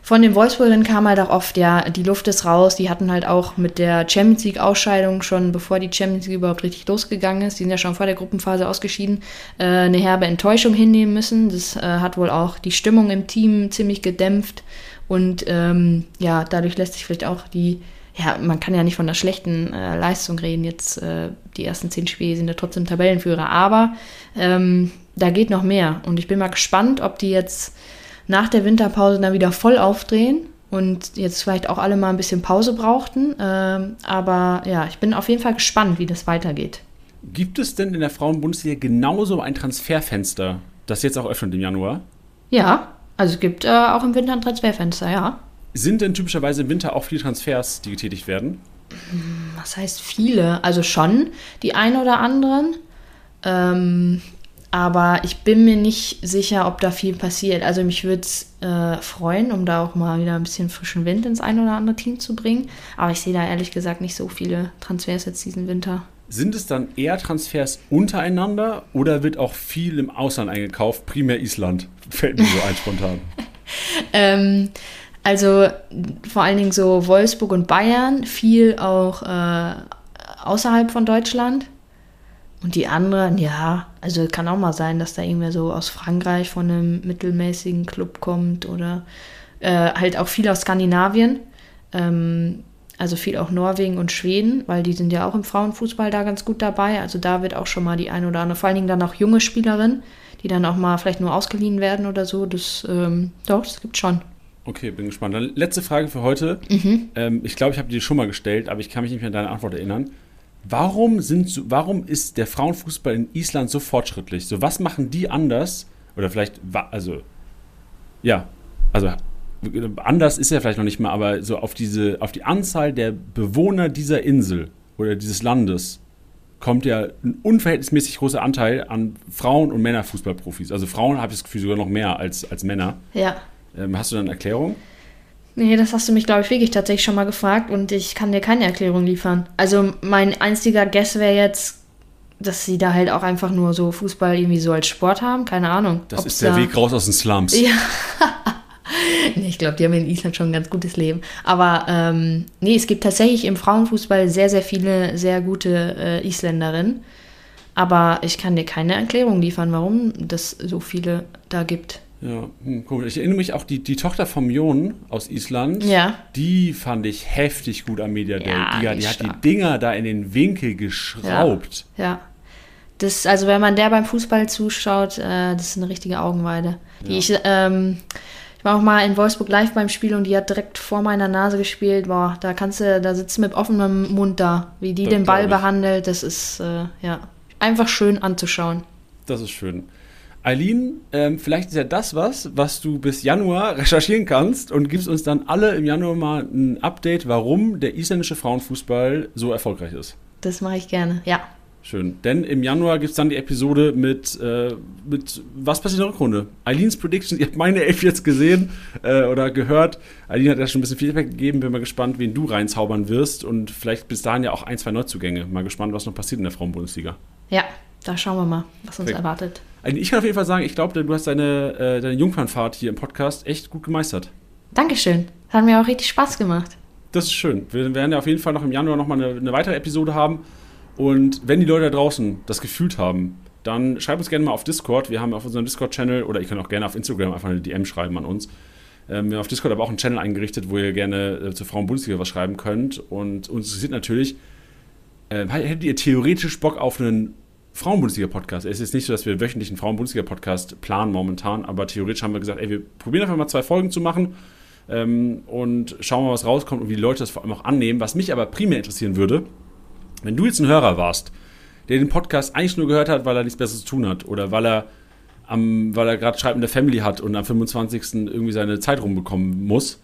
von den Wolfsburgern kam halt auch oft, ja, die Luft ist raus. Die hatten halt auch mit der Champions League-Ausscheidung schon, bevor die Champions League überhaupt richtig losgegangen ist, die sind ja schon vor der Gruppenphase ausgeschieden, äh, eine herbe Enttäuschung hinnehmen müssen. Das äh, hat wohl auch die Stimmung im Team ziemlich gedämpft und ähm, ja, dadurch lässt sich vielleicht auch die ja, man kann ja nicht von einer schlechten äh, Leistung reden. Jetzt äh, die ersten zehn Spiele sind ja trotzdem Tabellenführer, aber ähm, da geht noch mehr. Und ich bin mal gespannt, ob die jetzt nach der Winterpause dann wieder voll aufdrehen und jetzt vielleicht auch alle mal ein bisschen Pause brauchten. Ähm, aber ja, ich bin auf jeden Fall gespannt, wie das weitergeht. Gibt es denn in der Frauenbundesliga genauso ein Transferfenster, das jetzt auch öffnet im Januar? Ja, also es gibt äh, auch im Winter ein Transferfenster, ja. Sind denn typischerweise im Winter auch viele Transfers, die getätigt werden? Was heißt viele? Also schon die ein oder anderen. Ähm, aber ich bin mir nicht sicher, ob da viel passiert. Also mich würde es äh, freuen, um da auch mal wieder ein bisschen frischen Wind ins ein oder andere Team zu bringen. Aber ich sehe da ehrlich gesagt nicht so viele Transfers jetzt diesen Winter. Sind es dann eher Transfers untereinander oder wird auch viel im Ausland eingekauft, primär Island? Fällt mir so ein spontan. Ähm, also vor allen Dingen so Wolfsburg und Bayern, viel auch äh, außerhalb von Deutschland. Und die anderen, ja, also kann auch mal sein, dass da irgendwer so aus Frankreich von einem mittelmäßigen Club kommt oder äh, halt auch viel aus Skandinavien. Ähm, also viel auch Norwegen und Schweden, weil die sind ja auch im Frauenfußball da ganz gut dabei. Also da wird auch schon mal die eine oder andere, vor allen Dingen dann auch junge Spielerinnen, die dann auch mal vielleicht nur ausgeliehen werden oder so. Das, ähm, doch, das gibt schon. Okay, bin gespannt. Dann letzte Frage für heute. Ähm, ich glaube, ich habe die schon mal gestellt, aber ich kann mich nicht mehr an deine Antwort erinnern. Warum, sind so, warum ist der Frauenfußball in Island so fortschrittlich? So, was machen die anders? Oder vielleicht, also, ja, also anders ist ja vielleicht noch nicht mal, aber so auf diese, auf die Anzahl der Bewohner dieser Insel oder dieses Landes kommt ja ein unverhältnismäßig großer Anteil an Frauen- und Männerfußballprofis. Also Frauen habe ich das Gefühl sogar noch mehr als, als Männer. Ja. Ähm, hast du da eine Erklärung? Nee, das hast du mich, glaube ich, wirklich tatsächlich schon mal gefragt und ich kann dir keine Erklärung liefern. Also mein einziger Guess wäre jetzt, dass sie da halt auch einfach nur so Fußball irgendwie so als Sport haben. Keine Ahnung. Das ist der da- Weg raus aus den Slums. Ja. nee, ich glaube, die haben in Island schon ein ganz gutes Leben. Aber ähm, nee, es gibt tatsächlich im Frauenfußball sehr, sehr viele sehr gute äh, Isländerinnen. Aber ich kann dir keine Erklärung liefern, warum das so viele da gibt. Ja, hm, cool. Ich erinnere mich auch, die, die Tochter vom Jon aus Island, Ja. die fand ich heftig gut am Media Day. Ja, die, die die hat die Dinger da in den Winkel geschraubt. Ja. Das, also wenn man der beim Fußball zuschaut, äh, das ist eine richtige Augenweide. Die Ja. ich, ähm, ich war auch mal in Wolfsburg live beim Spiel und die hat direkt vor meiner Nase gespielt. Boah, da kannst du, da sitzt du mit offenem Mund da. Wie die Das den Ball behandelt, das ist äh, ja einfach schön anzuschauen. Das ist schön. Eileen, ähm, vielleicht ist ja das was, was du bis Januar recherchieren kannst und gibst uns dann alle im Januar mal ein Update, warum der isländische Frauenfußball so erfolgreich ist. Das mache ich gerne, ja. Schön. Denn im Januar gibt es dann die Episode mit, äh, mit Was passiert in der Rückrunde? Eileens Predictions. Ihr habt meine Elf jetzt gesehen äh, oder gehört. Eileen hat ja schon ein bisschen Feedback gegeben. Bin mal gespannt, wen du reinzaubern wirst. Und vielleicht bis dahin ja auch ein, zwei Neuzugänge. Mal gespannt, was noch passiert in der Frauenbundesliga. Ja, da schauen wir mal, was uns Perfekt. erwartet. Ich kann auf jeden Fall sagen, ich glaube, du hast deine, äh, deine Jungfernfahrt hier im Podcast echt gut gemeistert. Dankeschön. Hat mir auch richtig Spaß gemacht. Das ist schön. Wir werden ja auf jeden Fall noch im Januar nochmal eine, eine weitere Episode haben. Und wenn die Leute da draußen das gefühlt haben, dann schreibt uns gerne mal auf Discord. Wir haben auf unserem Discord-Channel, oder ihr könnt auch gerne auf Instagram einfach eine DM schreiben an uns. Ähm, wir haben auf Discord aber auch einen Channel eingerichtet, wo ihr gerne äh, zur Frauen-Bundesliga was schreiben könnt. Und uns interessiert natürlich, äh, hättet ihr theoretisch Bock auf einen Frauen-Bundesliga-Podcast? Es ist nicht so, dass wir wöchentlich einen Frauen-Bundesliga-Podcast planen momentan, aber theoretisch haben wir gesagt, ey, wir probieren einfach mal zwei Folgen zu machen ähm, und schauen mal, was rauskommt und wie die Leute das vor allem auch annehmen. Was mich aber primär interessieren würde, wenn du jetzt ein Hörer warst, der den Podcast eigentlich nur gehört hat, weil er nichts Besseres zu tun hat oder weil er am, weil er gerade Schreiben in der Family hat und am 25. irgendwie seine Zeit rumbekommen muss,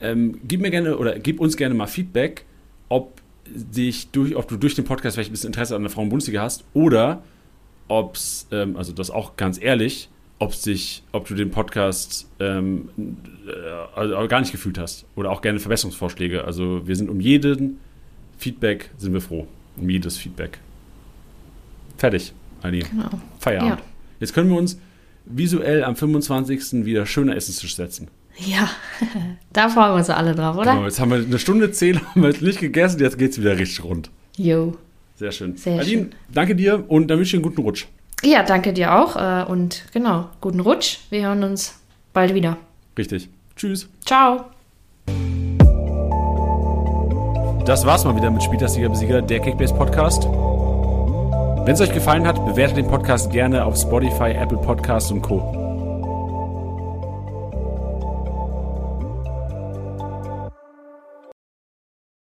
ähm, gib mir gerne oder gib uns gerne mal Feedback, ob dich durch, ob du durch den Podcast vielleicht ein bisschen Interesse an der Frauen-Bundesliga hast oder ob es, ähm, also das auch ganz ehrlich, ob sich, ob du den Podcast ähm, äh, also gar nicht gefühlt hast oder auch gerne Verbesserungsvorschläge. Also wir sind um jeden Feedback sind wir froh. Um jedes Feedback. Fertig, Aline. Genau. Feierabend. Ja. Jetzt können wir uns visuell am 25. wieder schöner Essenstisch setzen. Ja, da freuen wir uns alle drauf, oder? Genau, jetzt haben wir eine Stunde zehn, haben wir nicht gegessen, jetzt geht es wieder richtig rund. Jo. Sehr schön. Sehr Aline, schön. danke dir und dann wünsche ich dir einen guten Rutsch. Ja, danke dir auch äh, und genau, guten Rutsch. Wir hören uns bald wieder. Richtig. Tschüss. Ciao. Das war's mal wieder mit Spieltagsliga Besieger, der Kickbase Podcast. Wenn es euch gefallen hat, bewertet den Podcast gerne auf Spotify, Apple Podcasts und Co.